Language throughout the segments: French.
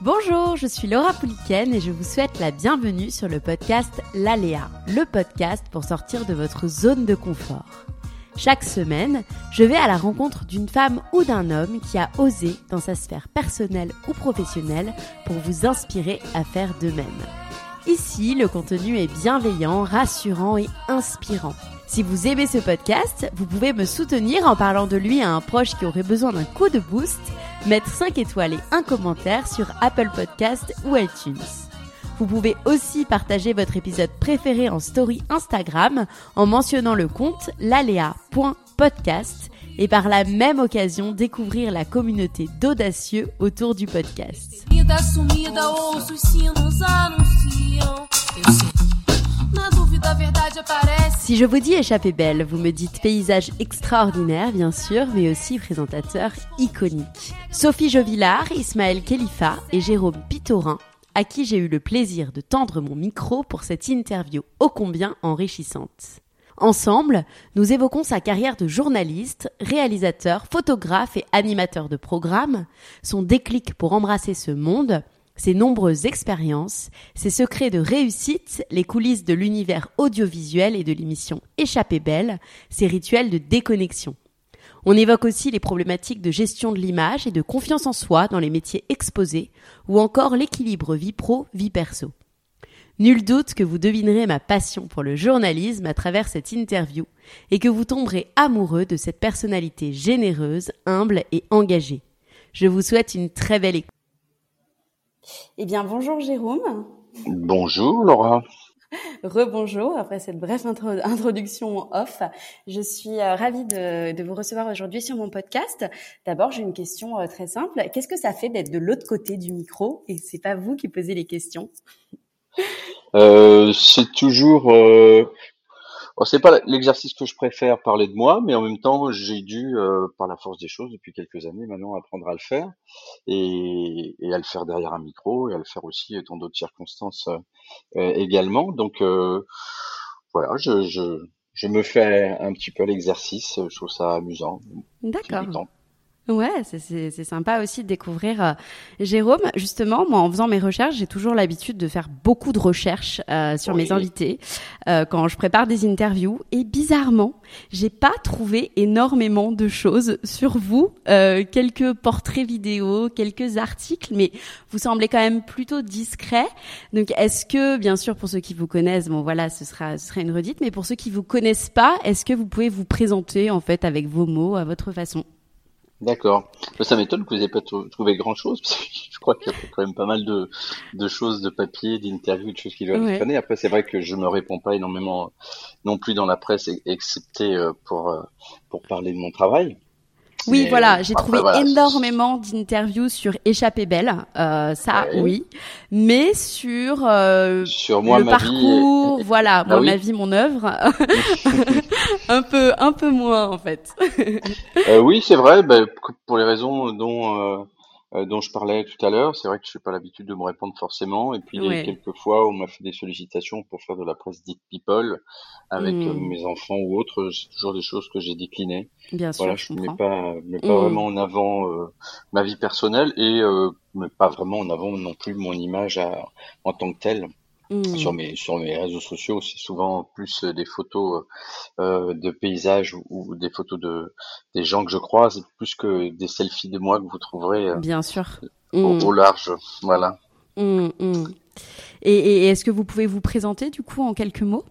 Bonjour, je suis Laura Pouliken et je vous souhaite la bienvenue sur le podcast L'Aléa, le podcast pour sortir de votre zone de confort. Chaque semaine, je vais à la rencontre d'une femme ou d'un homme qui a osé dans sa sphère personnelle ou professionnelle pour vous inspirer à faire de même. Ici, le contenu est bienveillant, rassurant et inspirant. Si vous aimez ce podcast, vous pouvez me soutenir en parlant de lui à un proche qui aurait besoin d'un coup de boost, mettre 5 étoiles et un commentaire sur Apple Podcast ou iTunes. Vous pouvez aussi partager votre épisode préféré en story Instagram en mentionnant le compte lalea.podcast et par la même occasion découvrir la communauté d'audacieux autour du podcast. Si je vous dis échappée belle, vous me dites paysage extraordinaire bien sûr, mais aussi présentateur iconique. Sophie Jovillard, Ismaël Khalifa et Jérôme Pitorin à qui j'ai eu le plaisir de tendre mon micro pour cette interview ô combien enrichissante. Ensemble, nous évoquons sa carrière de journaliste, réalisateur, photographe et animateur de programmes, son déclic pour embrasser ce monde, ses nombreuses expériences, ses secrets de réussite, les coulisses de l'univers audiovisuel et de l'émission Échappée belle, ses rituels de déconnexion. On évoque aussi les problématiques de gestion de l'image et de confiance en soi dans les métiers exposés, ou encore l'équilibre vie pro-vie perso. Nul doute que vous devinerez ma passion pour le journalisme à travers cette interview et que vous tomberez amoureux de cette personnalité généreuse, humble et engagée. Je vous souhaite une très belle écoute. Eh bien, bonjour Jérôme. Bonjour Laura. Rebonjour, après cette brève introduction off, je suis euh, ravie de, vous recevoir aujourd'hui sur mon podcast. D'abord, j'ai une question euh, très simple. Qu'est-ce que ça fait d'être de l'autre côté du micro et c'est pas vous qui posez les questions? Euh, C'est toujours c'est pas l'exercice que je préfère parler de moi, mais en même temps, j'ai dû, euh, par la force des choses, depuis quelques années maintenant, apprendre à le faire et, et, à le faire derrière un micro et à le faire aussi dans d'autres circonstances euh, également. Donc euh, voilà, je, je, je, me fais un petit peu l'exercice. Je trouve ça amusant. D'accord. Ouais, c'est sympa aussi de découvrir euh, Jérôme. Justement, moi, en faisant mes recherches, j'ai toujours l'habitude de faire beaucoup de recherches euh, sur mes invités euh, quand je prépare des interviews. Et bizarrement, j'ai pas trouvé énormément de choses sur vous. quelques portraits vidéo, quelques articles, mais vous semblez quand même plutôt discret. Donc, est-ce que, bien sûr, pour ceux qui vous connaissent, bon voilà, ce sera, ce sera une redite, mais pour ceux qui vous connaissent pas, est-ce que vous pouvez vous présenter en fait avec vos mots à votre façon? D'accord. Ça m'étonne que vous n'ayez pas trouvé grand-chose, parce que je crois qu'il y a quand même pas mal de, de choses, de papier, d'interviews, de choses qui doivent ouais. Après, c'est vrai que je ne me réponds pas énormément non plus dans la presse, excepté euh, pour, euh, pour parler de mon travail. Oui, voilà, j'ai trouvé énormément d'interviews sur Échappée belle, euh, ça oui, mais sur euh, sur moi, le ma parcours, vie voilà, ah ma vie, mon œuvre, un peu un peu moins en fait. euh, oui, c'est vrai, bah, pour les raisons dont euh, dont je parlais tout à l'heure. C'est vrai que je n'ai pas l'habitude de me répondre forcément. Et puis, il y a quelques fois où on m'a fait des sollicitations pour faire de la presse dite people avec euh, hmm. mes enfants ou autres. C'est toujours des choses que j'ai déclinées. Bien voilà, sûr, je ne mets pas, mets pas hmm. vraiment en avant euh, ma vie personnelle et euh, mais pas vraiment en avant non plus mon image à, en tant que telle. Sur mmh. mes sur mes réseaux sociaux, c'est souvent plus euh, des photos euh, de paysages ou, des photos de des gens que je croise, plus que des selfies de moi que vous trouverez. Euh, Bien sûr. Au, mmh. large, voilà. Mmh, et, et est-ce que vous pouvez vous présenter du coup en quelques mots?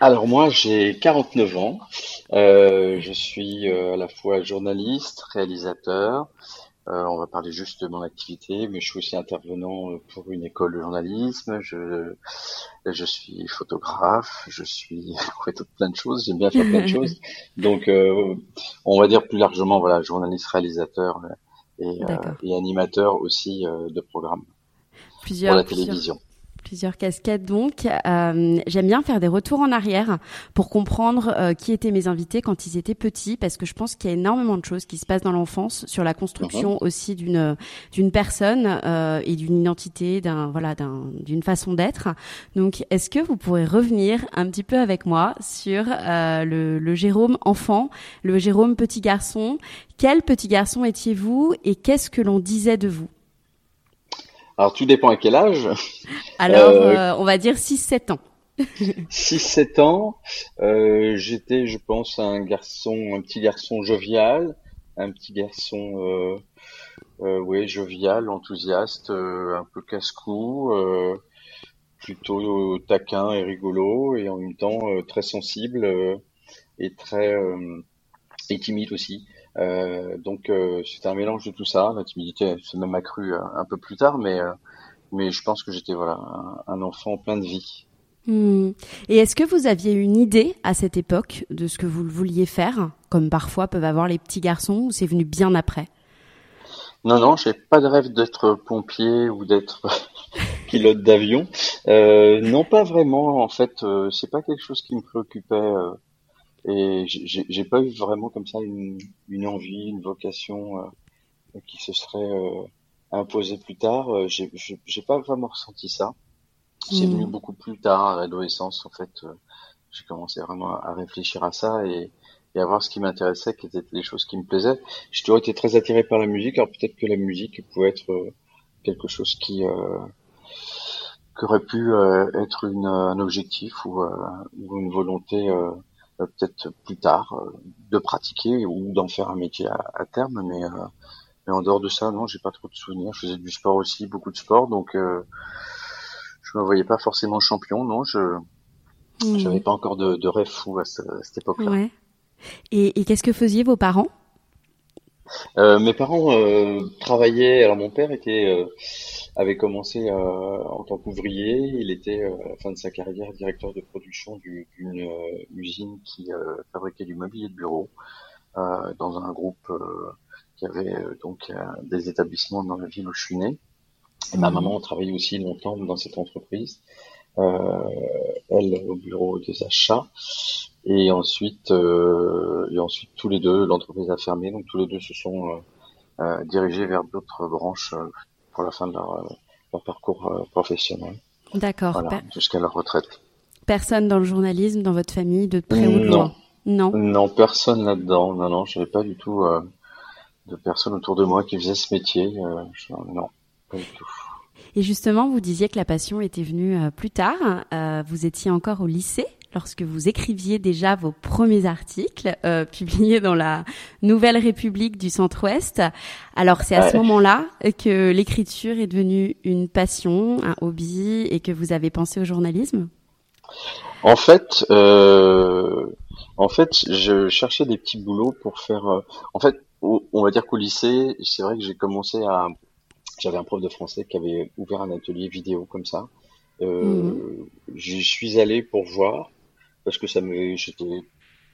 Alors moi j'ai 49 ans, euh, je suis à la fois journaliste, réalisateur, euh, on va parler juste de mon activité, mais je suis aussi intervenant euh, pour une école de journalisme. Je, je suis photographe, je suis plein de choses. J'aime bien faire plein de choses. Donc, euh, on va dire plus largement, voilà, journaliste, réalisateur et, et animateur aussi de programmes plusieurs, pour la télévision. Plusieurs casquettes donc. Euh, J'aime bien faire des retours en arrière pour comprendre euh, qui étaient mes invités quand ils étaient petits, parce que je pense qu'il y a énormément de choses qui se passent dans l'enfance sur la construction mhm. aussi d'une d'une personne euh, et d'une identité, d'un voilà, d'une façon d'être. Donc, est-ce que vous pourrez revenir un petit peu avec moi sur euh, le, le Jérôme enfant, le Jérôme petit garçon? Quel petit garçon étiez-vous et qu'est-ce que l'on disait de vous? Alors tout dépend à quel âge. Alors euh, euh on va dire 6-7 ans. 6-7 ans, euh, j'étais je pense un garçon, un petit garçon jovial, un petit garçon euh, euh ouais, jovial, enthousiaste, un peu casse-cou, plutôt taquin et rigolo et en même temps très sensible et très et timide aussi. Euh, donc euh, c'était un mélange de tout ça. La timidité s'est même accrue euh, un peu plus tard, mais mais je pense que j'étais voilà un, enfant plein de vie. Hmm. Et est-ce que vous aviez une idée à cette époque de ce que vous vouliez faire, comme parfois peuvent avoir les petits garçons, ou c'est venu bien après? Non, non, j'ai pas de rêve d'être pompier ou d'être pilote d'avion. Non, pas vraiment. En fait, c'est pas quelque chose qui me préoccupait et j'ai pas eu vraiment comme ça une, une envie, une vocation euh, qui se serait euh, imposée plus tard. Euh, j'ai pas vraiment ressenti ça. C'est venu mmh. beaucoup plus tard, à l'adolescence, en fait. J'ai commencé vraiment à réfléchir à ça et, et à voir ce qui m'intéressait, quelles étaient les choses qui me plaisaient. J'ai toujours été très attiré par la musique, alors peut-être que la musique pouvait être quelque chose qui, euh, qui aurait pu être une, un objectif ou, ou une volonté euh, peut-être plus tard euh, de pratiquer ou d'en faire un métier à, terme, mais euh, mais en dehors de ça, non, j'ai pas trop de souvenirs. Je faisais du sport aussi, beaucoup de sport, donc je me voyais pas forcément champion, non. Je mmh. j'avais pas encore de, de rêve fou à, cette, époque-là. Ouais. Et, et qu'est-ce que faisiez vos parents? Euh, Mes parents euh, travaillaient. Alors mon père était avait commencé euh, en tant qu'ouvrier. Il était euh, à la fin de sa carrière directeur de production d'une euh, usine qui fabriquait du mobilier de bureau dans un groupe qui avait donc des établissements dans la ville où je suis né. Et ma mmh. maman travaillait aussi longtemps dans cette entreprise. Euh, elle au bureau des achats et ensuite euh, et ensuite tous les deux l'entreprise a fermé donc tous les deux se sont euh, dirigés vers d'autres branches pour la fin de leur, euh, parcours euh, professionnel. D'accord. jusqu'à leur retraite. Personne dans le journalisme, dans votre famille, de près ou de loin? Non. Non, personne là-dedans. Non, non, je n'avais pas du tout euh, de personne autour de moi qui faisait ce métier. non, pas du tout. Et justement, vous disiez que la passion était venue plus tard. vous étiez encore au lycée? Lorsque vous écriviez déjà vos premiers articles euh, publiés dans la Nouvelle République du Centre-Ouest. Alors c'est à ce moment-là que l'écriture est devenue une passion, un hobby et que vous avez pensé au journalisme? En fait, euh, en fait, je cherchais des petits boulots pour faire. Euh, en fait, on va dire qu'au lycée, c'est vrai que j'ai commencé à. J'avais un prof de français qui avait ouvert un atelier vidéo comme ça. Euh, mmh. J'y suis allé pour voir parce que ça me, j'étais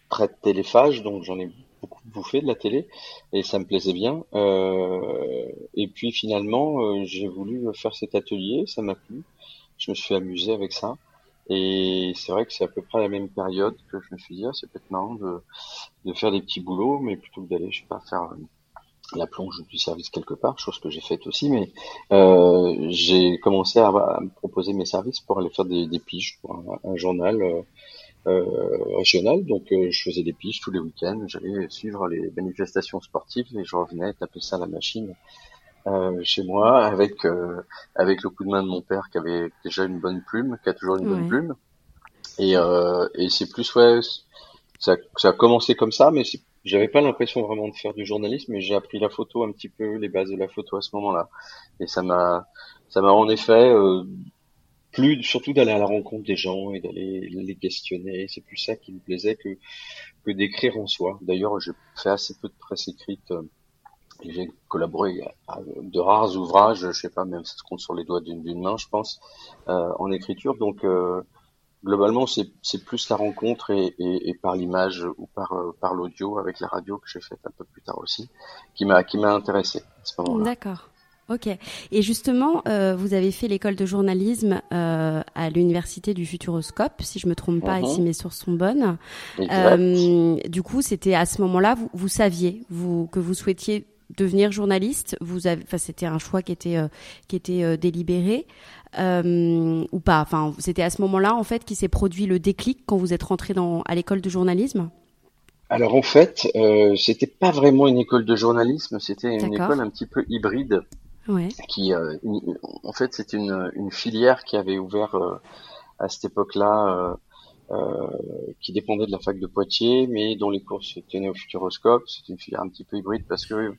très téléphage, donc j'en ai beaucoup bouffé de la télé et ça me plaisait bien. Euh, et puis finalement, euh, j'ai voulu faire cet atelier, ça m'a plu. Je me suis amusé avec ça. Et c'est vrai que c'est à peu près la même période que je me suis dit, ah, c'est peut-être marrant de, de faire des petits boulots, mais plutôt que d'aller, je sais pas, faire euh, la plonge du service quelque part, chose que j'ai faite aussi, mais euh, j'ai commencé à, me proposer mes services pour aller faire des, des piges pour un, journal euh, euh, régional. Donc euh, je faisais des piges tous les week-ends, j'allais suivre les manifestations sportives et je revenais taper ça à la machine euh, chez moi avec avec le coup de main de mon père qui avait déjà une bonne plume, qui a toujours une bonne plume. Et, et c'est plus ouais, ça, ça a commencé comme ça, mais j'avais pas l'impression vraiment de faire du journalisme, mais j'ai appris la photo un petit peu, les bases de la photo à ce moment-là, et ça m'a ça m'a en effet euh, plus surtout d'aller à la rencontre des gens et d'aller les questionner. C'est plus ça qui me plaisait que que d'écrire en soi. D'ailleurs, j'ai fait assez peu de presse écrite. Euh, j'ai collaboré à de rares ouvrages, je sais pas, même ça se compte sur les doigts d'une main, je pense, euh, en écriture. Donc, euh, globalement, c'est plus la rencontre et, et, et par l'image ou par, euh, par l'audio avec la radio que j'ai faite un peu plus tard aussi, qui m'a qui m'a intéressé. D'accord. Ok. Et justement, euh, vous avez fait l'école de journalisme euh, à l'université du Futuroscope, si je me trompe pas, ici mhm. mes sources sont bonnes. Euh, du coup, c'était à ce moment-là, vous, vous saviez vous, que vous souhaitiez devenir journaliste. Vous avez, enfin, c'était un choix qui était qui était délibéré ou pas. Enfin, c'était à ce moment-là en fait qui s'est produit le déclic quand vous êtes rentré dans à l'école de journalisme? Alors en fait, c'était pas vraiment une école de journalisme, c'était une école un petit peu hybride. Qui, en fait, c'est une, filière qui avait ouvert à cette époque-là euh, qui dépendait de la fac de Poitiers, mais dont les cours se tenaient au Futuroscope. C'était une filière un petit peu hybride parce que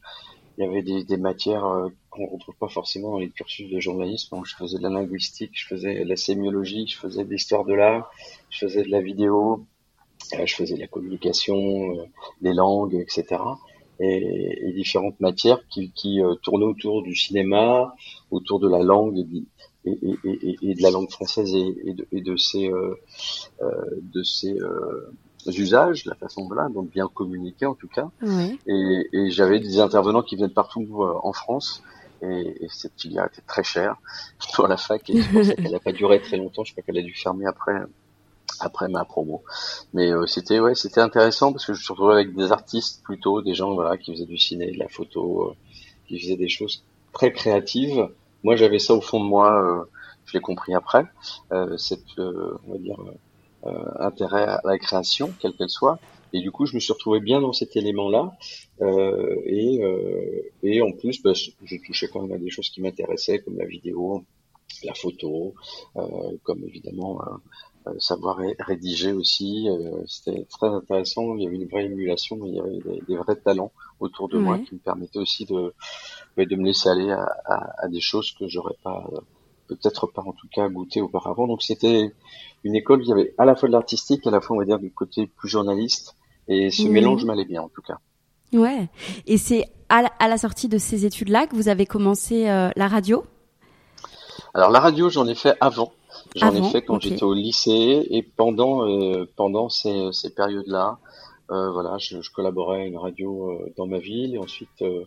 il y avait des, matières euh, qu'on retrouve pas forcément dans les cursus de journalisme. Donc, je faisais de la linguistique, je faisais de la sémiologie, je faisais de l'histoire de l'art, je faisais de la vidéo, euh, je faisais de la communication, des langues, etc. Et, et différentes matières qui, qui tournaient autour du cinéma, autour de la langue et, et, et, de la langue française et, de, et de ses, euh, euh, de ses euh, usages, la façon de là, donc bien communiquer en tout cas. Et, et j'avais des intervenants qui viennent partout euh, en France. Et, et, cette filière était très chère pour la fac et elle n'a pas duré très longtemps. Je crois qu'elle a dû fermer après après ma promo. Mais euh, c'était ouais, c'était intéressant parce que je me suis retrouvé avec des artistes plutôt, des gens voilà qui faisaient du ciné, de la photo, euh, qui faisaient des choses très créatives moi, j'avais ça au fond de moi. Euh, je l'ai compris après. Euh, cette, euh, on va dire, intérêt à la création, quelle qu'elle soit. Et du coup, je me suis retrouvé bien dans cet élément-là. Euh, et, euh, et en plus, bah, je touchais quand même à des choses qui m'intéressaient, comme la vidéo, la photo, euh, comme évidemment savoir rédiger aussi. C'était très intéressant. Il y avait une vraie émulation, il y avait des, des vrais talents autour de moi qui me permettaient aussi de, de me laisser aller à, à, à des choses que j'aurais pas, peut-être pas en tout cas goûté auparavant. Donc c'était une école qui avait à la fois de l'artistique, à la fois on va dire du côté plus journaliste, et ce mélange m'allait bien en tout cas. Ouais. Et c'est à, à, la sortie de ces études-là que vous avez commencé euh, la radio? Alors la radio, j'en ai fait avant. J'en ai fait quand j'étais au lycée et pendant euh, pendant ces, ces périodes-là, euh, voilà, je, je, collaborais à une radio euh, dans ma ville et ensuite euh,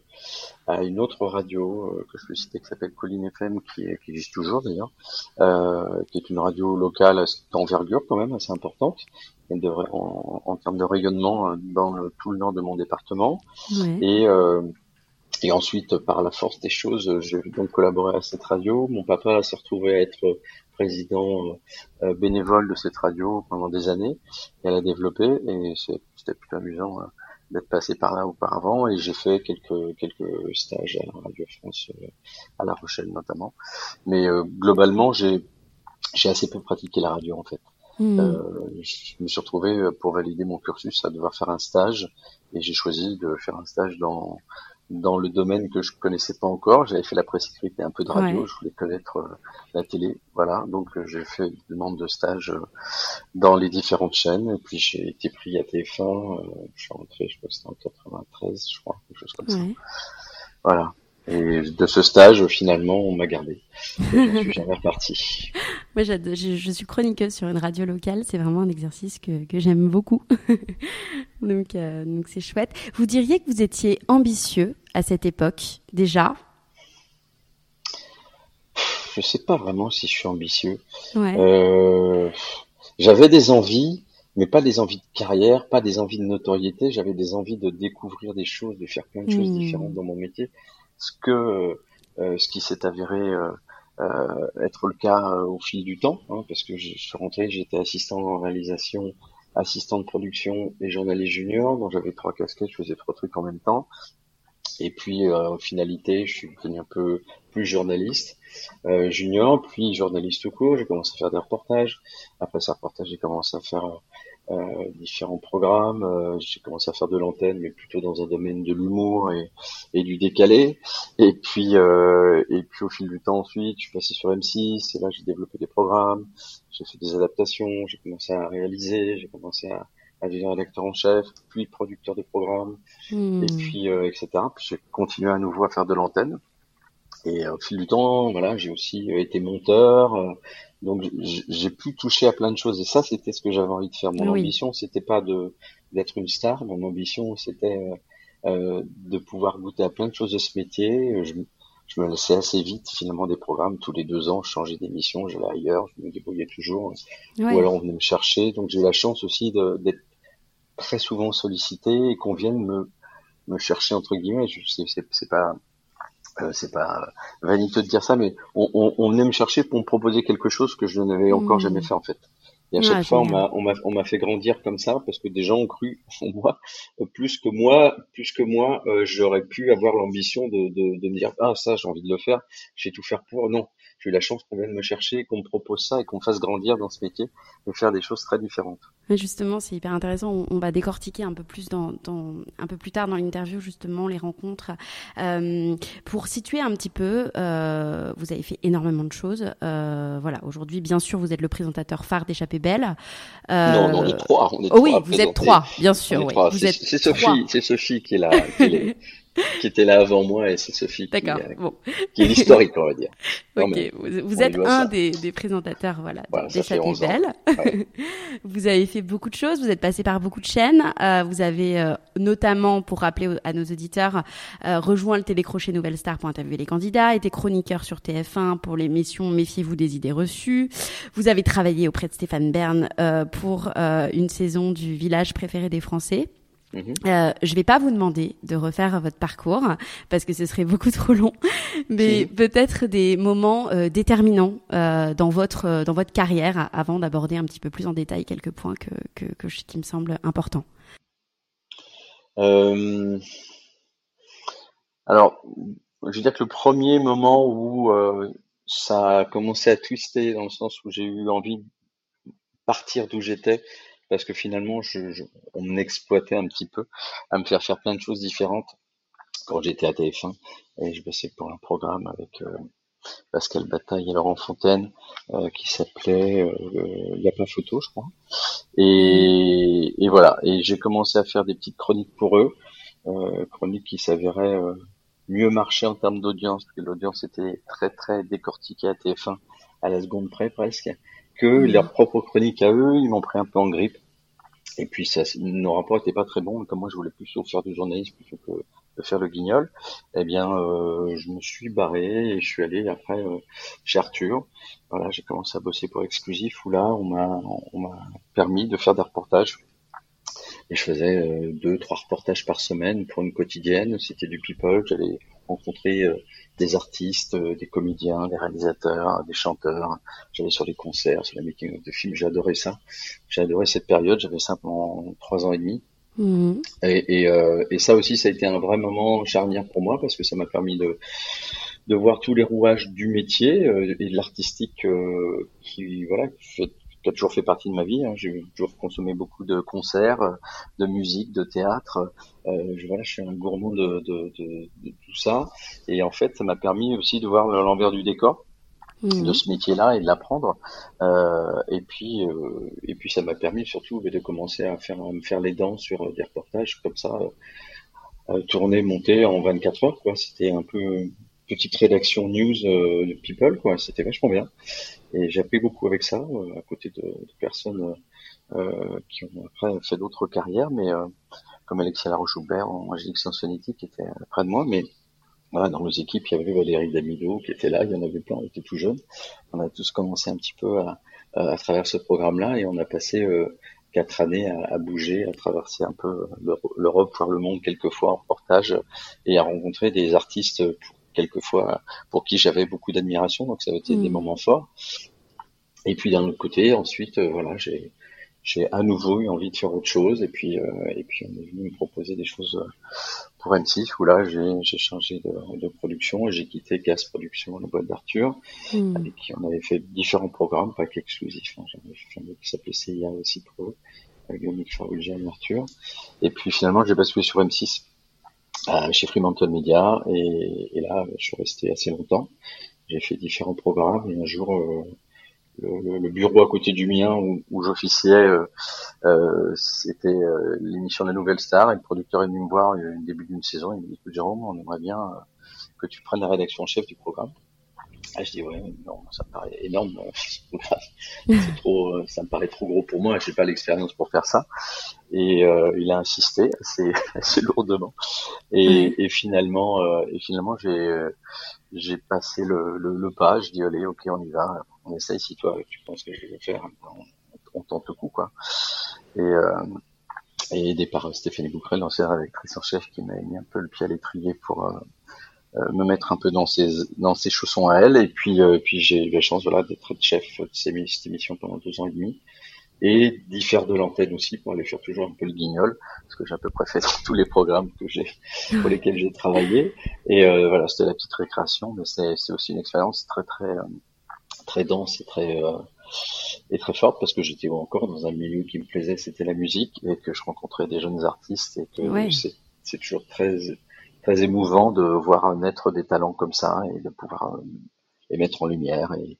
à une autre radio que je peux citer qui s'appelle Colline FM, qui, qui existe toujours d'ailleurs, qui est une radio locale d'envergure quand même assez importante, en, en, termes de rayonnement dans tout le nord de mon département. Et et ensuite, par la force des choses, j'ai donc collaboré à cette radio. Mon papa s'est retrouvé à être président euh, bénévole de cette radio pendant des années. Et elle a développé et c'était plutôt amusant hein, d'être passé par là auparavant. Et j'ai fait quelques quelques stages à Radio France, euh, à La Rochelle notamment. Mais euh, globalement, j'ai j'ai assez peu pratiqué la radio en fait. Hmm. je me suis retrouvé pour valider mon cursus à devoir faire un stage et j'ai choisi de faire un stage dans dans le domaine que je connaissais pas encore. J'avais fait la presse écrite et un peu de radio. Je voulais connaître euh, la télé. Voilà. Donc, euh, j'ai fait une demande de stage euh, dans les différentes chaînes. Et puis, j'ai été pris à TF1. je suis rentré, je crois que c'était en 93, je crois, quelque chose comme ça. Voilà. Et de ce stage, finalement, on m'a gardé. je suis jamais reparti. Moi, je, je, suis chroniqueuse sur une radio locale. C'est vraiment un exercice que, que j'aime beaucoup. donc, euh, donc c'est chouette. Vous diriez que vous étiez ambitieux à cette époque, déjà? Je sais pas vraiment si je suis ambitieux. Ouais. Euh, J'avais des envies, mais pas des envies de carrière, pas des envies de notoriété. J'avais des envies de découvrir des choses, de faire plein de choses hmm. différentes dans mon métier ce que euh, ce qui s'est avéré euh, euh, être le cas au fil du temps, hein, parce que je suis rentré, j'étais assistant en réalisation, assistant de production et journaliste junior, donc j'avais trois casquettes, je faisais trois trucs en même temps. Et puis en finalité, je suis devenu un peu plus journaliste junior, puis journaliste tout court. J'ai commencé à faire des reportages. Après ces reportages, j'ai commencé à faire euh, différents programmes. Euh, j'ai commencé à faire de l'antenne, mais plutôt dans un domaine de l'humour et, et, du décalé. Et puis, euh, et puis au fil du temps ensuite, je suis passé sur M6 et là j'ai développé des programmes, j'ai fait des adaptations, j'ai commencé à réaliser, j'ai commencé à, à devenir rédacteur en chef, puis producteur de programmes, hmm. et puis etc. Puis j'ai continué à nouveau à faire de l'antenne. Et au fil du temps, voilà, j'ai aussi été monteur. Donc j'ai pu toucher à plein de choses. Et ça, c'était ce que j'avais envie de faire. Mon ambition, c'était pas de d'être une star. Mon ambition, c'était euh, de pouvoir goûter à plein de choses de ce métier. Je, je me laissais assez vite finalement des programmes tous les deux ans, je changeais d'émission, j'allais ailleurs, je me débrouillais toujours, ou alors on venait me chercher. Donc j'ai eu la chance aussi d'être très souvent sollicité et qu'on vienne me me chercher entre guillemets. C'est pas euh, c'est pas vaniteux de dire ça, mais on, on, on, venait me chercher pour me proposer quelque chose que je n'avais encore mmh. jamais fait en fait. Et à chaque fois, on m'a, on m'a, on m'a fait grandir comme ça parce que des gens ont cru en moi plus que moi, plus que moi, euh, j'aurais pu avoir l'ambition de, de, de me dire ah ça j'ai envie de le faire, je vais tout faire pour. Non, j'ai eu la chance qu'on vienne me chercher, qu'on me propose ça et qu'on fasse grandir dans ce métier et faire des choses très différentes. Justement, c'est hyper intéressant. On, va décortiquer un peu plus dans, dans un peu plus tard dans l'interview justement les rencontres. Euh, pour situer un petit peu, euh, vous avez fait énormément de choses. Euh, voilà, aujourd'hui, bien sûr, vous êtes le présentateur phare d'Échappée Belle. Non, non, on est trois. On est oh, oui, vous êtes trois, bien sûr. Oui. C'est Sophie, c'est Sophie qui est là. Qui est qui était là avant moi et c'est Sophie qui, bon. qui, est l'historique, on va dire. ok, vous, êtes un des, des, présentateurs voilà, voilà des Belle. vous avez fait beaucoup de choses, vous êtes passé par beaucoup de chaînes. Euh, vous avez euh, notamment, pour rappeler à nos auditeurs, euh, rejoint le télécrochet Nouvelle Star pour interviewer les candidats, été chroniqueur sur TF1 pour l'émission Méfiez-vous des idées reçues. Vous avez travaillé auprès de Stéphane Bern euh, pour euh, une saison du village préféré des Français. Mhm. Euh, je vais pas vous demander de refaire votre parcours parce que ce serait beaucoup trop long, mais peut-être des moments euh, déterminants euh, dans votre euh, dans votre carrière avant d'aborder un petit peu plus en détail quelques points que, que, que qui me semblent importants. Alors, je veux dire que le premier moment où ça a commencé à twister dans le sens où j'ai eu envie de partir d'où j'étais, parce que finalement, je, on m'exploitait un petit peu à me faire faire plein de choses différentes quand j'étais à TF1 et je bossais pour un programme avec euh, Pascal Bataille et Laurent Fontaine euh, qui s'appelait Il n'y a pas photo, je crois. Et, et voilà, et j'ai commencé à faire des petites chroniques pour eux, euh, chroniques qui s'avéraient mieux marcher en termes d'audience, parce que l'audience était très très décortiquée à TF1 à la seconde près presque, que mmh. leurs propres chroniques à eux, ils m'ont pris un peu en grippe. Et puis ça, nos rapports étaient pas très bons. Comme moi, je voulais plutôt faire du journalisme plutôt que de faire le guignol. Eh bien, euh, je me suis barré et je suis allé après euh, chez Arthur. Voilà, j'ai commencé à bosser pour Exclusif où là, on m'a on m'a permis de faire des reportages. Et je faisais euh, deux, trois reportages par semaine pour une quotidienne. C'était du people. J'allais rencontrer euh, des artistes, euh, des comédiens, des réalisateurs, des chanteurs. J'allais sur les concerts, sur les making de films. J'ai adoré ça. J'ai adoré cette période. J'avais pendant trois ans et demi. Mmh. Et, et, euh, et, ça aussi, ça a été un vrai moment charnière pour moi parce que ça m'a permis de, de voir tous les rouages du métier et de l'artistique qui, voilà, qui a toujours fait partie de ma vie. Hein. J'ai toujours consommé beaucoup de concerts, euh, de musique, de théâtre. Euh, je, voilà, je suis un gourmand de, de, de, de, tout ça. Et en fait, ça m'a permis aussi de voir l'envers du décor mmh. de ce métier-là et de l'apprendre. Euh, et puis, euh, et puis, ça m'a permis surtout de commencer à faire, à me faire les dents sur des reportages comme ça, tourner, monter en 24 heures. Quoi, c'était un peu petite rédaction news de People. Quoi, c'était vachement bien. Et j'ai appris beaucoup avec ça, euh, à côté de, de personnes euh, qui ont après fait d'autres carrières, mais euh, comme Alexia Laroche-Joubert en Angélique Sansonetti qui était près de moi, mais voilà, dans nos équipes, il y avait Valérie Damido qui était là, il y en avait plein, on était tout jeunes. On a tous commencé un petit peu à, à travers ce programme-là et on a passé euh, quatre années à, à, bouger, à traverser un peu l'Europe, voir le monde quelquefois en reportage et à rencontrer des artistes pour quelquefois pour qui j'avais beaucoup d'admiration, donc ça a été des mm. moments forts. Et puis d'un autre côté, ensuite, euh, voilà, j'ai j'ai à nouveau eu envie de faire autre chose et puis euh, et puis on est venu me proposer des choses euh, pour M6 où là j'ai j'ai changé de, de production et j'ai quitté Gas Production, la boîte d'Arthur, mm. avec qui on avait fait différents programmes, pas qu'exclusifs. Hein. J'avais fait un qui s'appelait CIA aussi pour eux, avec Dominique et Arthur. Et puis finalement j'ai basculé sur M6 chez Fremantle Media et, et, là je suis resté assez longtemps. J'ai fait différents programmes et un jour euh, le, le, bureau à côté du mien où, où j'officiais, euh, euh, c'était euh, l'émission de la Nouvelle Star et le producteur est venu me voir au début d'une saison. Il me dit Jérôme, on aimerait bien que tu prennes la rédaction en chef du programme. Ah, je dis ouais, non, ça me paraît énorme, c'est trop, euh, ça me paraît trop gros pour moi, j'ai pas l'expérience pour faire ça. Et euh, il a insisté assez, assez lourdement. Et, et finalement, euh, et finalement, j'ai, j'ai passé le, le, pas. Je dis allez, ok, on y va, on essaye. Si toi, tu penses que je vais le faire, on, on tente le coup, quoi. Et et départ Stéphanie Boucrel, l'ancienne rédactrice en chef, qui m'a mis un peu le pied à l'étrier pour euh, me mettre un peu dans ses dans ses chaussons à elle. Et puis euh, puis j'ai eu la chance voilà d'être chef de cette émission pendant deux ans et demi. Et d'y faire de l'antenne aussi pour aller faire toujours un peu le guignol ce que j'ai à peu près fait dans tous les programmes que j'ai pour lesquels j'ai travaillé. Et euh, voilà c'était la petite récréation mais c'est c'est aussi une expérience très très très dense et très et très forte parce que j'étais encore dans un milieu qui me plaisait c'était la musique et que je rencontrais des jeunes artistes et que c'est c'est toujours très très émouvant de voir naître des talents comme ça et de pouvoir euh, les mettre en lumière. Et,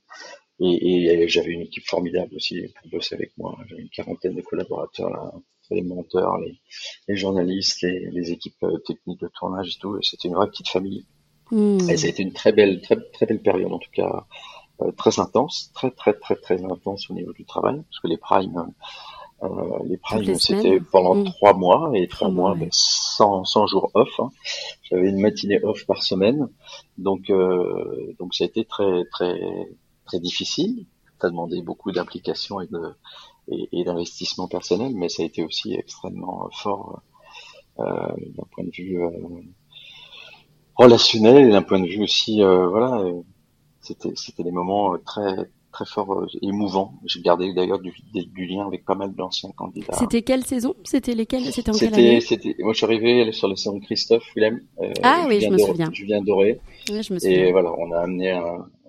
et, j'avais une équipe formidable aussi pour bosser avec moi. J'avais une quarantaine de collaborateurs là, les monteurs, les, journalistes, les, les, équipes euh, techniques de tournage et tout. C'était une vraie petite famille. Hmm. Et ça a été une très belle, très, très belle période en tout cas. Euh, très intense, très très très très intense au niveau du travail, parce que les primes, euh, les primes, c'était pendant trois mois et trois, mois, ben, sans, sans jours off. Hein. J'avais une matinée off par semaine, donc euh, donc ça a été très très très difficile. Ça a demandé beaucoup d'implication et de et, d'investissement personnel, mais ça a été aussi extrêmement fort euh, d'un point de vue euh, relationnel et d'un point de vue aussi euh, voilà. C'était c'était des moments très très fort euh, émouvant. J'ai gardé d'ailleurs du, du, lien avec pas mal d'anciens candidats. C'était quelle saison? C'était lesquels? C'était en quelle année? moi je suis arrivé sur le salon de Christophe Willem. Euh, ah oui, je me souviens. Julien Doré. Oui, je me souviens. Et voilà, on a amené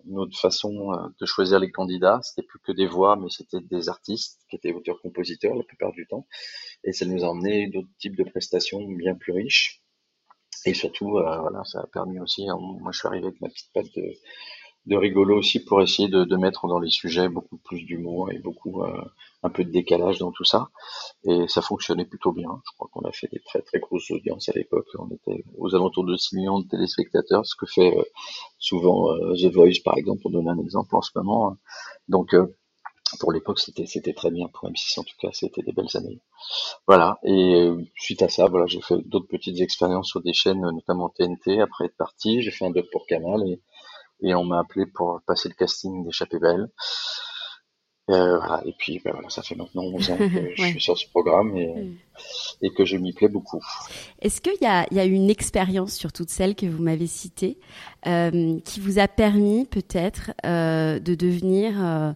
une autre façon euh, de choisir les candidats. C'était plus que des voix, mais c'était des artistes qui étaient auteurs-compositeurs la plupart du temps. Et ça nous a emmené d'autres types de prestations bien plus riches. Et surtout, euh, voilà, ça a permis aussi. Hein, moi, je suis arrivé avec ma petite patte de de rigolo aussi pour essayer de, de mettre dans les sujets beaucoup plus d'humour et beaucoup euh, un peu de décalage dans tout ça. Et ça fonctionnait plutôt bien. Je crois qu'on a fait des très très grosses audiences à l'époque. On était aux alentours de 6 millions de téléspectateurs, ce que fait euh, souvent euh, The Voice par exemple, pour donner un exemple en ce moment. Donc pour l'époque, c'était c'était très bien pour M6 en tout cas, c'était des belles années. Voilà. Et suite à ça, voilà, j'ai fait d'autres petites expériences sur des chaînes, notamment TNT. Après être parti, j'ai fait un doc pour Canal et et on m'a appelé pour passer le casting d'Échappée Belle. Euh, voilà. Et puis ben voilà, ça fait maintenant 11 ans que je suis sur ce programme et, et que je m'y plais beaucoup. Est-ce qu'il y a, y a une expérience sur toutes celles que vous m'avez citées euh, qui vous a permis peut-être euh, de devenir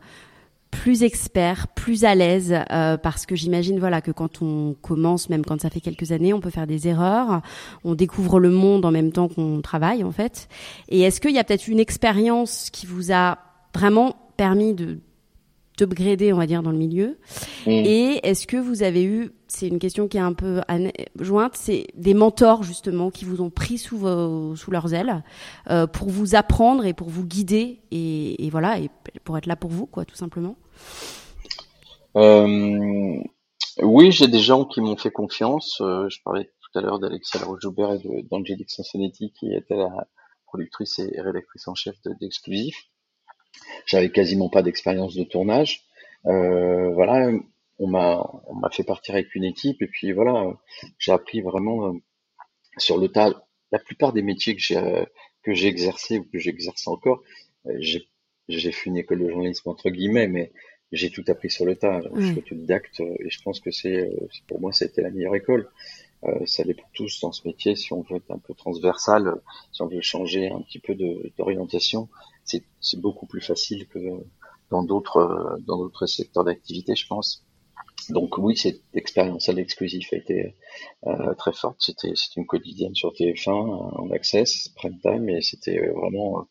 plus expert, plus à l'aise, euh, parce que j'imagine voilà que quand on commence, même quand ça fait quelques années, on peut faire des erreurs, on découvre le monde en même temps qu'on travaille en fait. Et est-ce qu'il y a peut-être une expérience qui vous a vraiment permis de upgrader, on va dire, dans le milieu? Mm. Et est-ce que vous avez eu, c'est une question qui est un peu jointe, c'est des mentors justement qui vous ont pris sous, leurs ailes euh, pour vous apprendre et pour vous guider et, voilà, et pour être là pour vous, quoi, tout simplement euh, Oui, j'ai des gens qui m'ont fait confiance. Euh, je parlais tout à l'heure d'Alexia Joubert et d'Angélique Sansonetti qui était la productrice et rédactrice en chef d'Exclusif. J'avais quasiment pas d'expérience de tournage. Voilà, on m'a on m'a fait partir avec une équipe et puis voilà, j'ai appris vraiment euh, sur le tas. La plupart des métiers que j'ai euh, que j'ai exercé ou que j'exerce encore, j'ai j'ai fait une école de journalisme entre guillemets, mais j'ai tout appris sur le tas. Je suis autodidacte et je pense que c'est pour moi c'était la meilleure école. Euh, ça l'est pour tous dans ce métier. Si on veut être un peu transversal, si on veut changer un petit peu d'orientation, c'est beaucoup plus facile que dans d'autres dans d'autres secteurs d'activité, je pense. Donc oui, cette expérience à l'exclusif a été euh, très forte. C'était une quotidienne sur TF1 en access prime time et c'était vraiment euh,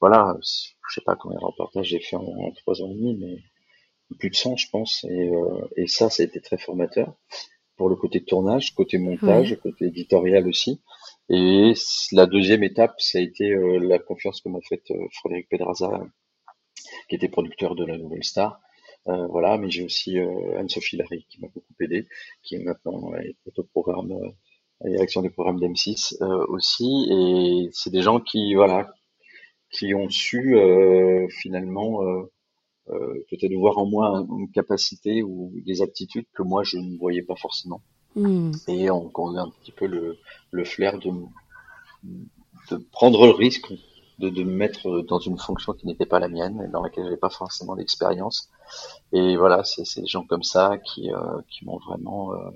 voilà, je sais pas combien de reportages j'ai fait en, trois ans et demi, mais plus de 100 je pense et, euh, et ça, ça a été très formateur pour le côté tournage, côté montage, côté éditorial aussi. Et la deuxième étape, ça a été euh, la confiance que m'a faite euh, Frédéric Pedraza, qui était producteur de la Nouvelle Star. Euh, voilà, mais j'ai aussi Anne-Sophie Larry qui m'a beaucoup aidé, qui est maintenant est au programme la direction des programmes d'M6 aussi. Et c'est des gens qui, voilà, qui ont su finalement peut-être voir en moi une capacité ou des aptitudes que moi je ne voyais pas forcément. Hmm. Et on, on, a un petit peu le, le flair de, de prendre le risque de, de, me mettre dans une fonction qui n'était pas la mienne et dans laquelle j'avais pas forcément d'expérience. Et voilà, c'est des gens comme ça qui, euh, qui m'ont vraiment euh,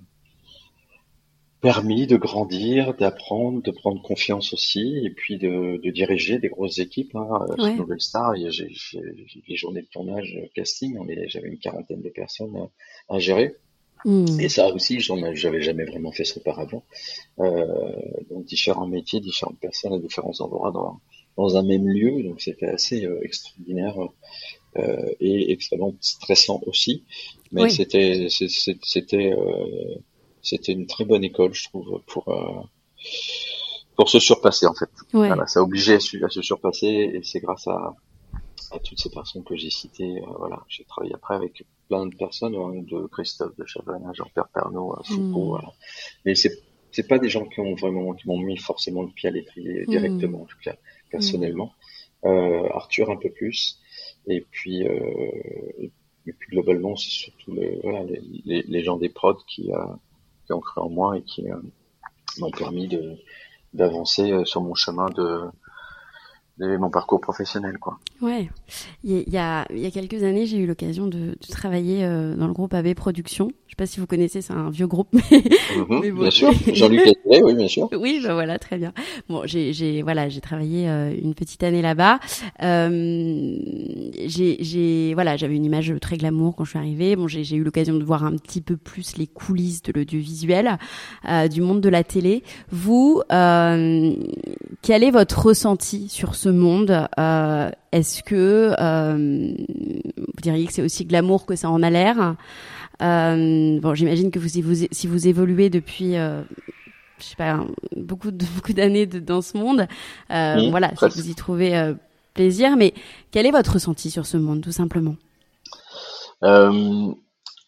permis de grandir, d'apprendre, de prendre confiance aussi, et puis de, de diriger des grosses équipes. Hein. Ouais. Nouvelle Star, j'ai les journées de tournage casting, j'avais une quarantaine de personnes à gérer. Hmm. Et ça aussi, j'avais jamais vraiment fait ça auparavant. Euh, donc différents métiers, différentes personnes à différents endroits dans, dans un même lieu, donc c'était assez euh, extraordinaire euh, et extrêmement stressant aussi. Mais c'était c'était euh, c'était une très bonne école, je trouve, pour euh, pour se surpasser en fait. Voilà, ça a obligé à, à se surpasser et c'est grâce à à toutes ces personnes que j'ai citées. Euh, voilà, j'ai travaillé après avec plein de personnes, hein, de Christophe de Chavannes, Jean-Pierre Pernaud, Foucault. Mmh. Mais c'est c'est pas des gens qui ont vraiment qui m'ont mis forcément le pied à l'étrier mmh. directement, en tout cas personnellement. Euh, Arthur un peu plus, et puis euh, et puis globalement c'est surtout le, voilà, les, les, les, gens des prods qui, euh, qui ont cru en moi et qui m'ont permis d'avancer sur mon chemin de de mon parcours professionnel quoi. Ouais. Il y a, il y a quelques années, j'ai eu l'occasion de, de, travailler dans le groupe AB Productions. Je sais pas si vous connaissez, c'est un vieux groupe. Mais, mhm, mais bon. Bien sûr, Jean-Luc oui, bien sûr. Oui, ben voilà, très bien. Bon, j'ai, j'ai voilà, j'ai travaillé euh, une petite année là-bas. Euh, j'ai, j'ai, voilà, j'avais une image très glamour quand je suis arrivée. Bon, j'ai, j'ai eu l'occasion de voir un petit peu plus les coulisses de l'audiovisuel, euh, du monde de la télé. Vous, euh, quel est votre ressenti sur ce monde euh, Est-ce que euh, vous diriez que c'est aussi glamour que ça en a l'air Bon, j'imagine que vous, si, vous, si vous évoluez depuis, je sais pas, beaucoup de, beaucoup d'années dans ce monde, voilà, si vous y trouvez plaisir. Mais quel est votre ressenti sur ce monde, tout simplement?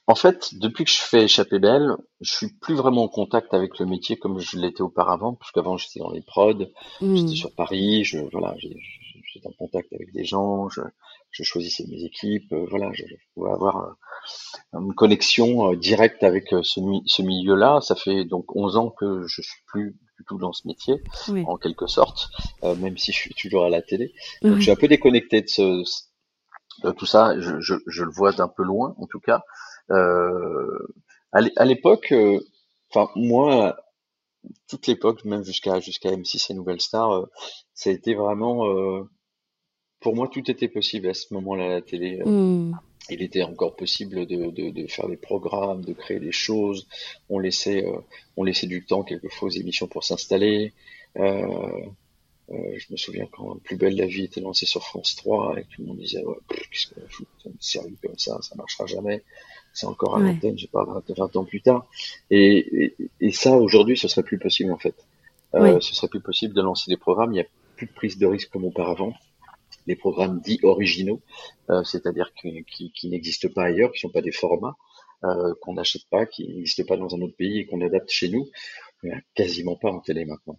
En fait, depuis que je fais échapper belle, je suis plus vraiment en contact avec le métier comme je l'étais auparavant, puisqu'avant j'étais dans les prods, mmh. j'étais sur Paris, je voilà, j'étais en contact avec des gens, je, je choisissais mes équipes, euh, voilà, je, pouvais avoir euh, une connexion euh, directe avec ce, ce milieu-là. Ça fait donc 11 ans que je suis plus du tout dans ce métier, en quelque sorte, même si je suis toujours à la télé. Donc je suis un peu déconnecté de ce de tout ça, je, je, je le vois d'un peu loin en tout cas. Euh, à l'époque, euh, enfin moi, toute l'époque, même jusqu'à jusqu'à M6 et Nouvelle Star, euh, ça a été vraiment, pour moi, tout était possible à ce moment-là à la télé. Hmm. Il était encore possible de, de, de, faire des programmes, de créer des choses. On laissait, on laissait du temps quelquefois aux émissions pour s'installer. Euh, euh, je me souviens quand Plus belle la vie était lancée sur France 3 et tout le monde disait ouais, qu'est-ce qu'on fout une série comme ça, ça marchera jamais. C'est encore à l'antenne, je pas, 20, ans plus tard. Et, et, ça aujourd'hui, ce serait plus possible en fait. Euh, Ce serait plus possible de lancer des programmes. Il n'y a plus de prise de risque comme auparavant. Les programmes dits originaux, euh, c'est-à-dire qui, qui, qui n'existent pas ailleurs, qui sont pas des formats euh, qu'on n'achète pas, qui n'existent pas dans un autre pays et qu'on adapte chez nous. Il n'y a quasiment pas en télé maintenant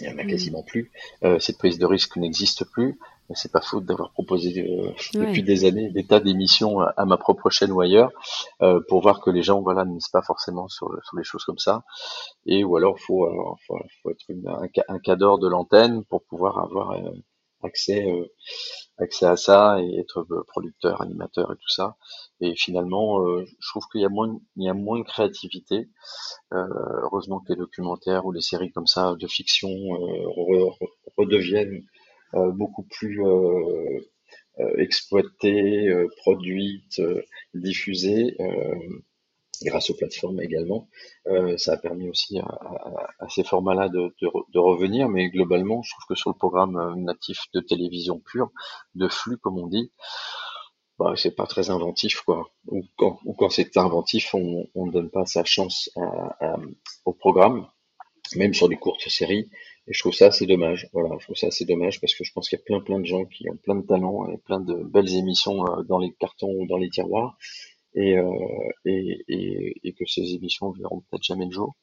il n'y en a mm. quasiment plus. Euh, cette prise de risque n'existe plus. C'est pas faute d'avoir proposé euh, depuis des années des tas d'émissions à, ma propre chaîne ou ailleurs euh, pour voir que les gens voilà ne misent pas forcément sur, sur les choses comme ça. Et ou alors faut euh, faut, faut, être une, un, un cadre de l'antenne pour pouvoir avoir accès accès à ça et être producteur, animateur et tout ça. Et finalement, euh, je trouve qu'il y a moins, il y a moins de créativité. Euh, heureusement que les documentaires ou les séries comme ça de fiction euh, redeviennent beaucoup plus exploitées, produites, diffusées grâce aux plateformes également. Euh, ça a permis aussi à, ces formats-là de, revenir, mais globalement, je trouve que sur le programme natif de télévision pure, de flux comme on dit, bah, c'est pas très inventif quoi. Ou quand, c'est inventif, on ne donne pas sa chance au programme, même sur des courtes séries. Et je trouve ça assez dommage. Voilà, je trouve ça assez dommage parce que je pense qu'il y a plein plein de gens qui ont plein de talents et plein de belles émissions euh, dans les cartons ou dans les tiroirs et, euh, et, et, et, que ces émissions verront peut-être jamais le jour.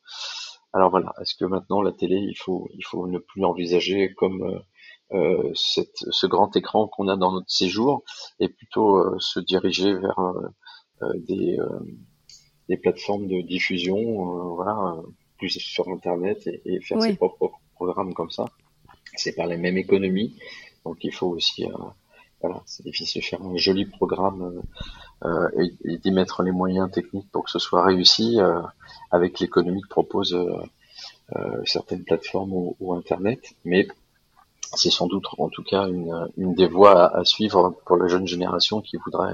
Alors voilà, est-ce que maintenant la télé, il faut, il faut ne plus envisager comme euh, cette, ce grand écran qu'on a dans notre séjour et plutôt euh, se diriger vers euh, des, des plateformes de diffusion, voilà, plus sur Internet et, faire ses propres programmes comme ça. C'est par les mêmes économies, donc il faut aussi voilà, c'est difficile de faire un joli programme euh, et, d'y mettre les moyens techniques pour que ce soit réussi euh, avec l'économie que proposent euh, certaines plateformes ou, Internet. Mais c'est sans doute en tout cas une, une des voies à, suivre pour la jeune génération qui voudrait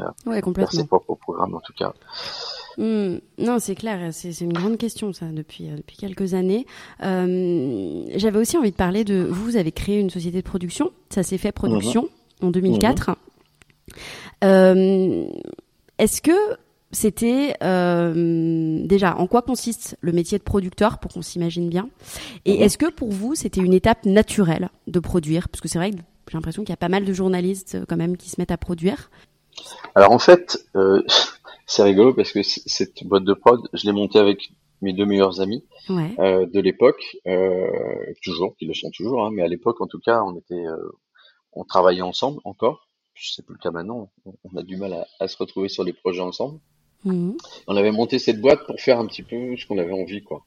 faire ses propres programmes en tout cas. Hmm. non, c'est clair, c'est une grande question ça depuis depuis quelques années. Euh, J'avais aussi envie de parler de vous, vous avez créé une société de production, ça s'est fait production mhm. En 2004. Mhm. Euh, Est-ce que c'était euh, déjà en quoi consiste le métier de producteur pour qu'on s'imagine bien? Et est-ce que pour vous c'était une étape naturelle de produire? Parce que c'est vrai que j'ai l'impression qu'il y a pas mal de journalistes euh, quand même qui se mettent à produire. Alors en fait, euh, c'est rigolo parce que cette boîte de prod, je l'ai montée avec mes deux meilleurs amis euh, de l'époque, toujours, qui le sont toujours, hein, mais à l'époque en tout cas, on était, on travaillait ensemble encore. Sais plus le cas maintenant. On a du mal à, à se retrouver sur les projets ensemble. Mhm. On avait monté cette boîte pour faire un petit peu ce qu'on avait envie, quoi.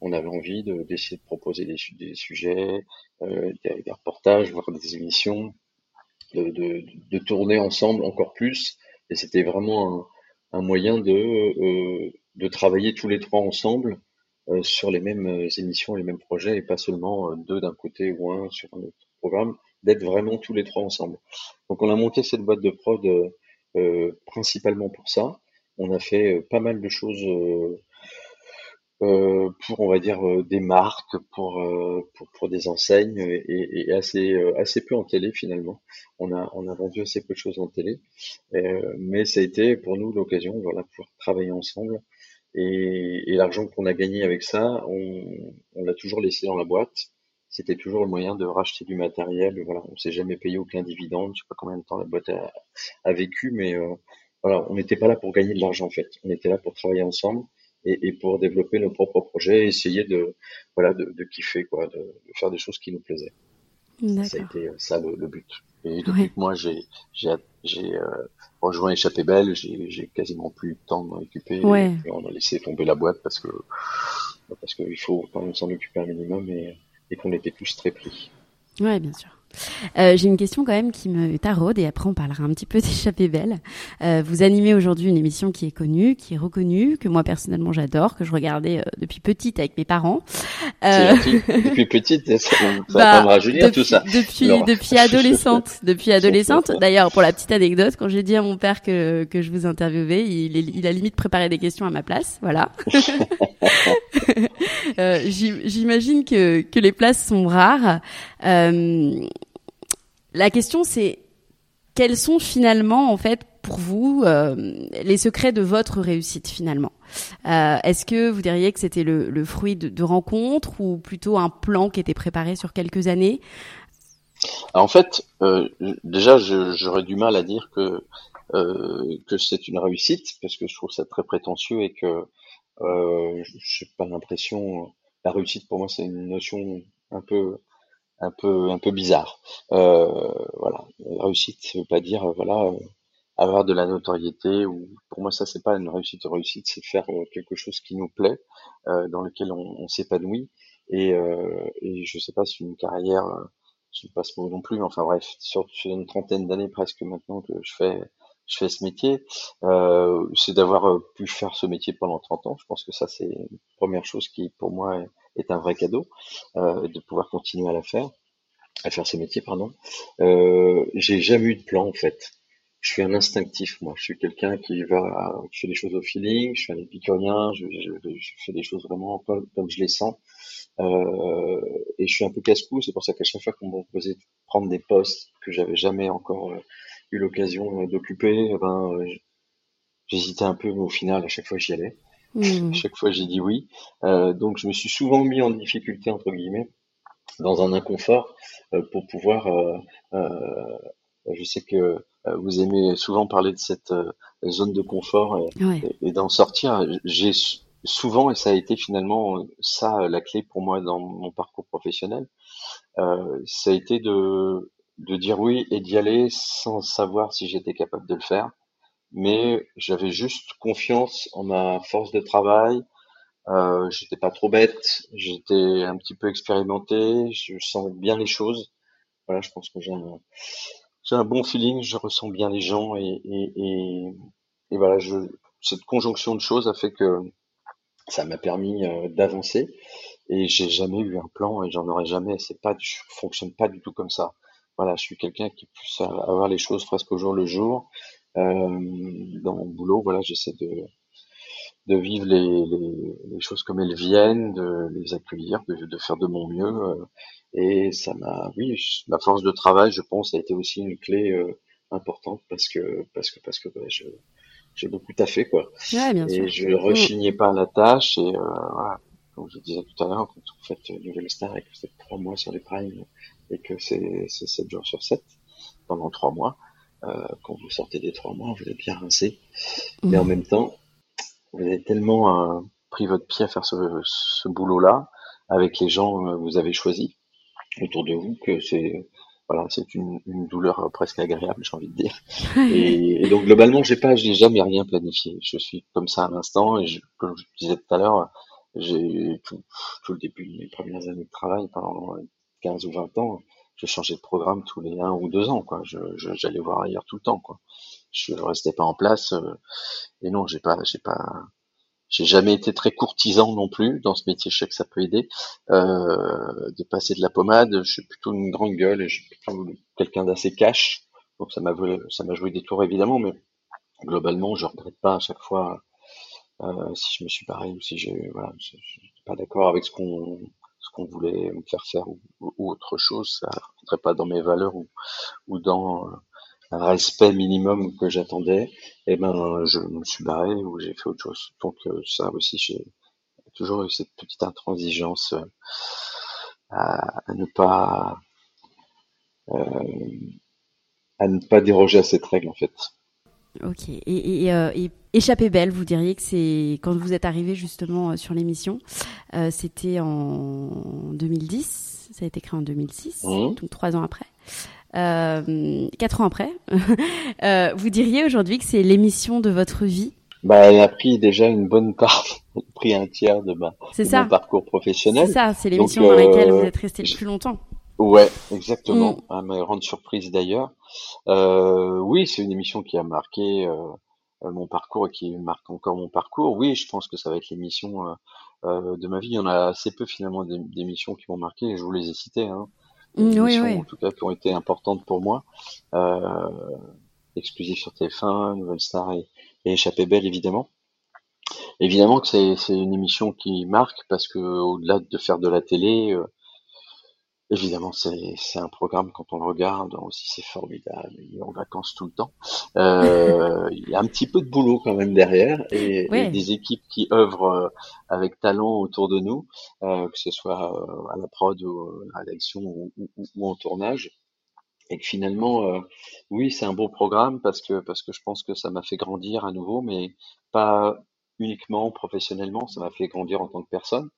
On avait envie d'essayer de, proposer des, des sujets, euh, des, des, reportages, voire des émissions, de, de, de, tourner ensemble encore plus. Et c'était vraiment un, un, moyen de, euh, de travailler tous les trois ensemble euh, sur les mêmes émissions, les mêmes projets, et pas seulement deux d'un côté ou un sur un autre programme, d'être vraiment tous les trois ensemble. Donc on a monté cette boîte de prod euh, principalement pour ça. On a fait pas mal de choses euh, pour on va dire euh, des marques, pour, euh, pour, pour des enseignes et, et assez assez peu en télé finalement. On a on a vendu assez peu de choses en télé, mais ça a été pour nous l'occasion voilà pour travailler ensemble et, et l'argent qu'on a gagné avec ça, on, on l'a toujours laissé dans la boîte. C'était toujours le moyen de racheter du matériel. Voilà, on s'est jamais payé aucun dividende. Je sais pas combien de temps la boîte a, a vécu, mais voilà, on n'était pas là pour gagner de l'argent en fait. On était là pour travailler ensemble et, et, pour développer nos propres projets, essayer de voilà de, de kiffer quoi, de, de, faire des choses qui nous plaisaient. Ça a été euh, ça le, le but. Et depuis que moi j'ai j'ai euh, rejoint Échappée Belle, j'ai quasiment plus de temps de m'en occuper. Ouais. on a laissé tomber la boîte parce que parce qu'il faut quand même s'en occuper un minimum et, et qu'on était tous très pris. Ouais, bien sûr. Euh, J'ai une question quand même qui me taraude et après on parlera un petit peu d'échappée belle. Euh, vous animez aujourd'hui une émission qui est connue, qui est reconnue, que moi personnellement j'adore, que je regardais euh, depuis petite avec mes parents. Euh... depuis petite, ça, ça bah, rajeunir depuis, tout ça. Depuis, depuis adolescente, depuis adolescente. D'ailleurs, pour la petite anecdote, quand j'ai dit à mon père que, que je vous interviewais, il, il a limite préparé des questions à ma place, voilà. Euh, j'imagine que, que les places sont rares. Euh, la question c'est quels sont finalement en fait pour vous euh, les secrets de votre réussite finalement? Euh, Est-ce que vous diriez que c'était le, fruit de, rencontres ou plutôt un plan qui était préparé sur quelques années? En fait, déjà j'aurais du mal à dire que que c'est une réussite parce que je trouve ça très prétentieux et que euh, j'ai pas l'impression la réussite pour moi c'est une notion un peu un peu un peu bizarre. Euh, voilà, réussite, ça veut pas dire voilà euh, avoir de la notoriété ou pour moi ça c'est pas une réussite. Réussite, c'est faire euh, quelque chose qui nous plaît, euh, dans lequel on, on s'épanouit et euh, et je sais pas si une carrière, je sais pas ce mot non plus, mais enfin bref, sur, sur une trentaine d'années presque maintenant que je fais je fais ce métier, euh, c'est d'avoir pu faire ce métier pendant 30 ans. Je pense que ça, c'est une première chose qui, pour moi, est un vrai cadeau euh, de pouvoir continuer à la faire, à faire ce métier, pardon. Euh, j'ai jamais eu de plan en fait. Je suis un instinctif, moi. Je suis quelqu'un qui va, je fais des choses au feeling, je suis un épicurien, je, fais des choses vraiment comme, je les sens. Euh, et je suis un peu casse-cou, c'est pour ça qu'à chaque fois qu'on me proposait de prendre des postes que j'avais jamais encore eu l'occasion d'occuper, eh ben, j'hésitais un peu, mais au final, à chaque fois, j'y allais. Mmh. Chaque fois, j'ai dit oui. Euh, donc, je me suis souvent mis en difficulté, entre guillemets, dans un inconfort euh, pour pouvoir. Euh, euh je sais que euh, vous aimez souvent parler de cette zone de confort et, ouais. et, et d'en sortir. J'ai souvent, et ça a été finalement ça la clé pour moi dans mon parcours professionnel, euh, ça a été de, de dire oui et d'y aller sans savoir si j'étais capable de le faire. Mais j'avais juste confiance en ma force de travail. Euh, j'étais pas trop bête, j'étais un petit peu expérimenté, je sens bien les choses. Voilà, je pense que j'ai un, un bon feeling, je ressens bien les gens et, et, et, voilà, je, cette conjonction de choses a fait que ça m'a permis euh, d'avancer et j'ai jamais eu un plan et j'en aurai jamais. C'est pas, je fonctionne pas du tout comme ça. Voilà, je suis quelqu'un qui puisse avoir les choses presque au jour le jour. Euh, dans mon boulot, voilà, j'essaie de de vivre les, les, les, choses comme elles viennent, de les accueillir, de, de faire de mon mieux. Euh, et ça m'a, oui, ma force de travail, je pense, a été aussi une clé euh, importante parce que parce que parce que bah, je j'ai beaucoup taffé quoi. Ouais, bien et je rechignais pas à la tâche et euh, voilà, comme je disais tout à l'heure, quand vous faites Nouvelle Star et que vous êtes trois mois sur les primes et que c'est c'est sept jours sur sept pendant trois mois, quand vous sortez des trois mois, vous êtes bien rincé, mmh. mais en même temps, vous avez tellement euh, pris votre pied à faire ce, ce boulot-là avec les gens que vous avez choisis autour de vous que c'est voilà, c'est une, une, douleur presque agréable, j'ai envie de dire. Et, et donc globalement, j'ai pas, j'ai jamais rien planifié. Je suis comme ça à l'instant, et je, comme je disais tout à l'heure, j'ai tout, tout, le début de mes premières années de travail, pendant 15 ou 20 ans, je changeais de programme tous les un ou deux ans, quoi. Je, j'allais voir ailleurs tout le temps, quoi. Je restais pas en place. Euh, et non, j'ai pas, j'ai pas, j'ai jamais été très courtisan non plus dans ce métier. Je sais que ça peut aider euh, de passer de la pommade. Je suis plutôt une grande gueule et je suis plutôt quelqu'un d'assez cash. Donc ça m'a ça m'a joué des tours évidemment, mais globalement je regrette pas à chaque fois euh, si je me suis barré ou si j'ai voilà, je, je, suis pas d'accord avec ce qu'on qu'on voulait me faire faire ou, autre chose. Ça rentrait pas dans mes valeurs ou, dans un respect minimum que j'attendais, et eh ben je me suis barré ou j'ai fait autre chose. Donc euh, ça aussi, j'ai toujours eu cette petite intransigeance euh, à, ne pas euh, à ne pas déroger à cette règle en fait. Ok. Et, et, euh, et Échappée belle, vous diriez que c'est quand vous êtes arrivé justement sur l'émission, euh, c'était en 2010, ça a été créé en 2006, mmh. donc trois ans après. Euh, quatre ans après, euh, vous diriez aujourd'hui que c'est l'émission de votre vie? Bah, elle a pris déjà une bonne part, pris un tiers de, ma, de ça. mon parcours professionnel. C'est ça, c'est l'émission dans laquelle vous êtes resté le plus longtemps. Ouais, exactement. Mm. À ma grande surprise d'ailleurs. Euh, oui, c'est une émission qui a marqué euh, mon parcours et qui marque encore mon parcours. Oui, je pense que ça va être l'émission euh, de ma vie. Il y en a assez peu finalement d'émissions qui m'ont marqué. Et je vous les ai citées. Hein. Mmh, oui, oui. en tout cas qui ont été importantes pour moi. Euh, exclusif sur TF1, Nouvelle Star et, et Échappée Belle évidemment. Évidemment que c'est une émission qui marque parce que au-delà de faire de la télé, euh, Évidemment, c'est un programme quand on le regarde aussi, c'est formidable. Il est en vacances tout le temps. Euh, il y a un petit peu de boulot quand même derrière et, des équipes qui œuvrent euh, avec talent autour de nous, euh, que ce soit euh, à la prod ou à l'élection ou, ou, ou, en tournage. Et que finalement, euh, oui, c'est un beau programme parce que parce que je pense que ça m'a fait grandir à nouveau, mais pas uniquement professionnellement, ça m'a fait grandir en tant que personne,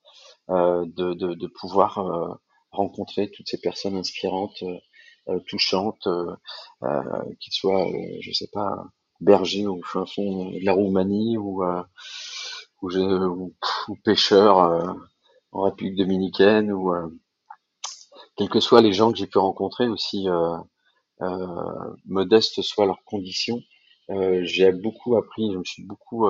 de, de, de pouvoir rencontrer toutes ces personnes inspirantes, euh, euh touchantes, euh, euh, qu'ils soient, je sais pas, bergers au fin fond de la Roumanie ou, ou, ou, ou pêcheurs en République dominicaine ou quels que soient les gens que j'ai pu rencontrer aussi modestes soient leurs conditions, j'ai beaucoup appris, je me suis beaucoup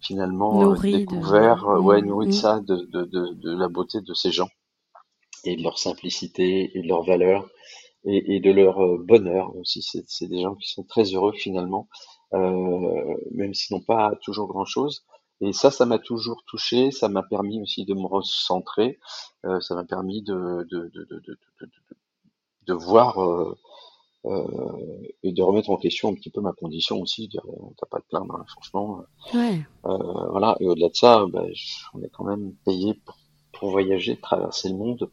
finalement nourri découvert, de... ouais, nourri de ça, de, de, de, de, la beauté de ces gens et de leur simplicité et de leur valeur et, et de leur euh, bonheur aussi. C'est des gens qui sont très heureux finalement, euh, même s'ils n'ont pas toujours grand-chose. Et ça, ça m'a toujours touché, ça m'a permis aussi de me recentrer, euh, ça m'a permis de, de, de, de, de voir euh, euh, et de remettre en question un petit peu ma condition aussi, dire t'as pas de plaindre, hein, franchement. Ouais. Voilà. Et au-delà de ça, bah, on est quand même payé pour, pour voyager, traverser le monde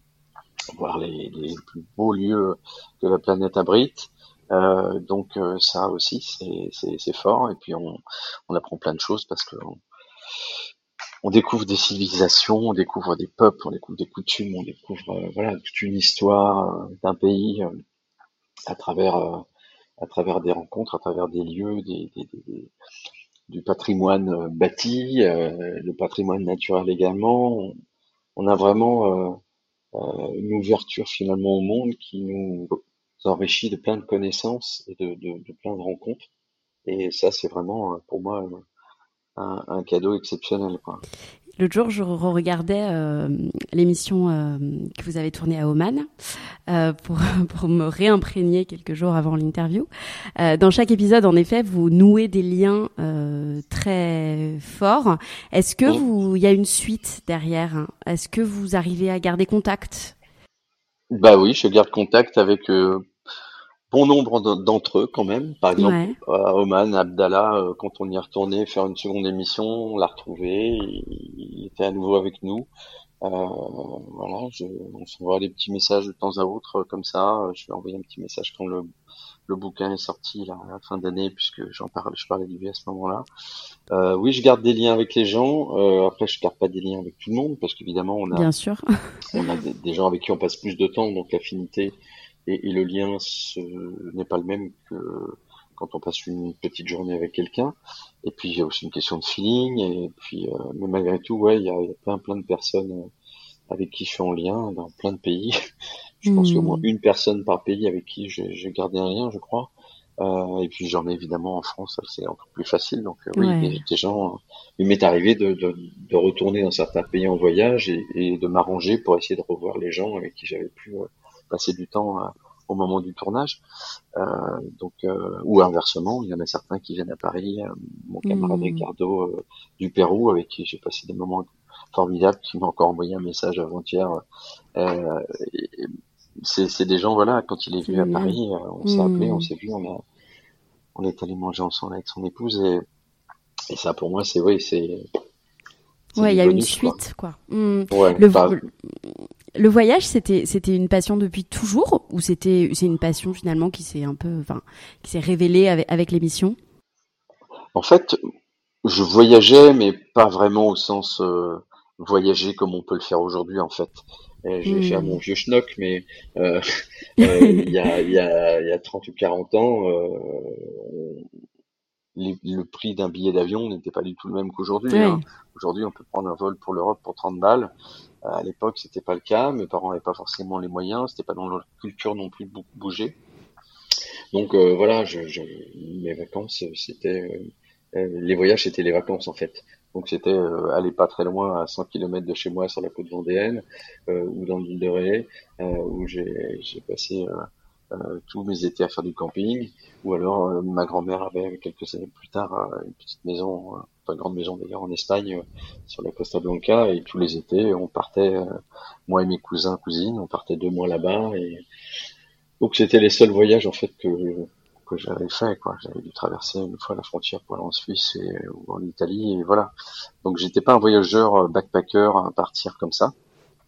voir les, plus beaux lieux que la planète abrite. Euh, donc euh, ça aussi c'est fort et puis on, apprend plein de choses parce que on découvre des civilisations, on découvre des peuples, on découvre des coutumes, on découvre voilà toute une histoire d'un pays à travers à travers des rencontres, à travers des lieux, du patrimoine bâti, le patrimoine naturel également. On, a vraiment une ouverture finalement au monde qui nous enrichit de plein de connaissances et de, plein de rencontres. Et ça, c'est vraiment pour moi un, cadeau exceptionnel. L'autre jour, je regardais euh, l'émission euh, que vous avez tournée à Oman euh, pour, pour me réimprégner quelques jours avant l'interview. Dans chaque épisode, en effet, vous nouez des liens très forts. Est-ce que vous, il y a une suite derrière? Est-ce que vous arrivez à garder contact? Bah oui, je garde contact avec bon nombre d'entre eux quand même. Par exemple, à Oman, Abdallah, euh, quand on y est retourné faire une seconde émission, on l'a retrouvé, il, était à nouveau avec nous. Euh, voilà, je, on s'envoie des petits messages de temps à autre euh, comme ça. Je vais envoyer un petit message quand le, le bouquin est sorti là, à la fin d'année, puisque j'en parle, je parlais du à ce moment-là. Euh, oui, je garde des liens avec les gens. Euh, après, je garde pas des liens avec tout le monde, parce qu'évidemment, on a, Bien sûr. on a des, des, gens avec qui on passe plus de temps, donc l'affinité et, le lien n'est pas le même que quand on passe une petite journée avec quelqu'un. Et puis il y a aussi une question de feeling. Et puis, euh, mais malgré tout, ouais, il y a, plein plein de personnes euh, avec qui je suis en lien dans plein de pays. je pense qu'il y a au moins hmm. une personne par pays avec qui j'ai gardé un lien, je crois. Euh, et puis j'en ai évidemment en France, c'est encore plus facile. Donc euh, oui, des, gens. il m'est arrivé de, de, de, retourner dans certains pays en voyage et, et de m'arranger pour essayer de revoir les gens avec qui j'avais pu passer du temps euh, au moment du tournage. Euh, donc, euh, ou inversement, il y en a certains qui viennent à Paris. mon camarade mmh. Ricardo du Pérou, avec qui j'ai passé des moments formidables, qui m'a encore envoyé un message avant-hier. c'est des gens, voilà, quand il est venu à Paris, on s'est appelé, on mmh. s'est vu, on a, on est allé manger ensemble avec son épouse et, et ça pour moi c'est oui c'est ouais il y a une suite quoi, mmh. Ouais, le, le voyage, c'était c'était une passion depuis toujours ou c'était c'est une passion finalement qui s'est un peu, enfin, qui s'est révélée avec, avec l'émission? En fait, je voyageais, mais pas vraiment au sens euh, voyager comme on peut le faire aujourd'hui. En fait, j'ai hmm. fait mon vieux schnock, mais euh, euh, il y, a, y, a, y a 30 ou 40 ans, le prix d'un billet d'avion n'était pas du tout le même qu'aujourd'hui. Hein. Aujourd'hui, on peut prendre un vol pour l'Europe pour 30 balles. Euh, à l'époque, c'était pas le cas. Mes parents n'avaient pas forcément les moyens. C'était pas dans leur culture non plus de bouger. Donc euh, voilà, je, je, mes vacances, c'était euh, les voyages, c'était les vacances en fait. Donc c'était aller pas très loin, à 100 km de chez moi, sur la côte vendéenne, ou dans l'île de Ré, où j'ai passé tous mes étés à faire du camping. Ou alors ma grand-mère avait quelques années plus tard une petite maison une grande maison d'ailleurs en Espagne, euh, sur la Costa Blanca, et tous les étés, on partait, euh, moi et mes cousins, cousines, on partait deux mois là-bas, et donc c'était les seuls voyages en fait que que j'avais fait quoi. J'avais dû traverser une fois la frontière pour aller en Suisse et, ou en Italie et voilà. Donc j'étais pas un voyageur euh, backpacker à partir comme ça.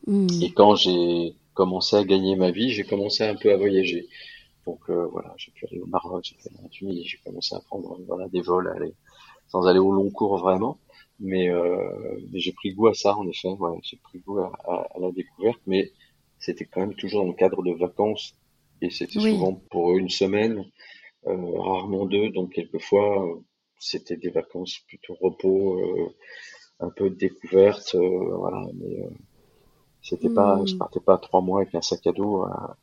Hmm. Et quand j'ai commencé à gagner ma vie, j'ai commencé un peu à voyager. Donc voilà, j'ai pu aller au Maroc, j'ai pu aller en Tunisie, j'ai commencé à prendre voilà des vols, à aller sans aller au long cours vraiment. Mais, euh, mais j'ai pris goût à ça, en effet. Ouais, j'ai pris goût à, à, la découverte, mais c'était quand même toujours dans le cadre de vacances et c'était souvent pour une semaine, euh, rarement deux. Donc quelquefois, c'était des vacances plutôt repos, euh, un peu de découverte, euh, voilà. Mais euh, c'était pas, hmm. je partais pas trois mois avec un sac à dos à,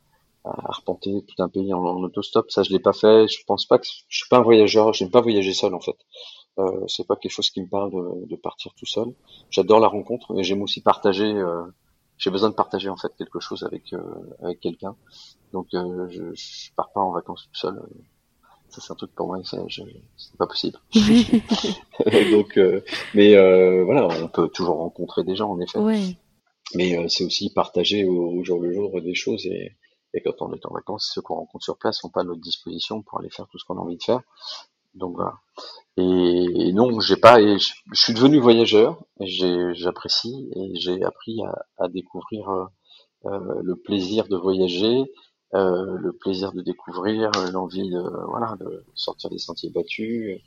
à arpenter tout un pays en, en autostop. Ça, je l'ai pas fait. Je pense pas que je suis pas un voyageur. J'aime pas voyager seul en fait. Euh, c'est pas quelque chose qui me parle de, de partir tout seul. J'adore la rencontre, mais j'aime aussi partager. Euh, j'ai besoin de partager en fait quelque chose avec euh, avec quelqu'un. Donc je, je pars pas en vacances tout seul. Ça c'est un truc pour moi, c'est pas possible. Donc, mais voilà, on peut toujours rencontrer des gens en effet. Ouais. Mais c'est aussi partager au, jour le jour des choses et, et quand on est en vacances, ceux qu'on rencontre sur place sont pas notre disposition pour aller faire tout ce qu'on a envie de faire. Donc voilà. Et, non, j'ai pas. je, suis devenu voyageur. J'apprécie et j'ai appris à, à découvrir euh, euh, le plaisir de voyager, euh, le plaisir de découvrir, l'envie de voilà de sortir des sentiers battus,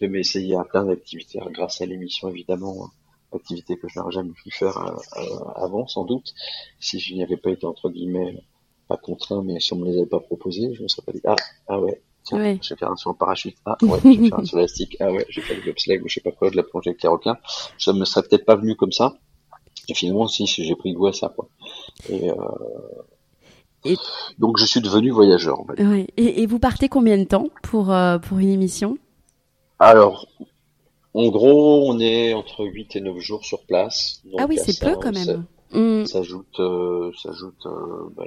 de m'essayer à plein d'activités grâce à l'émission évidemment activité que je n'aurais jamais pu faire avant, sans doute, si je n'y avais pas été entre guillemets pas contraint, mais si on me les avait pas proposés, je me serais pas dit ah ah ouais. Tiens, je vais faire un saut en parachute. Ah ouais, je vais faire un saut élastique. Ah ouais, je vais faire du bobsleigh ou je sais pas quoi, de la plongée avec les requins. Ça me serait peut-être pas venu comme ça. Et finalement, si, j'ai pris goût à ça, quoi. Et, euh... donc je suis devenu voyageur. En fait. ouais. et, et, vous partez combien de temps pour euh, pour une émission? Alors, en gros, on est entre 8 et 9 jours sur place. ah oui, c'est peu quand même. Mm. S'ajoute, euh, s'ajoute euh, bah,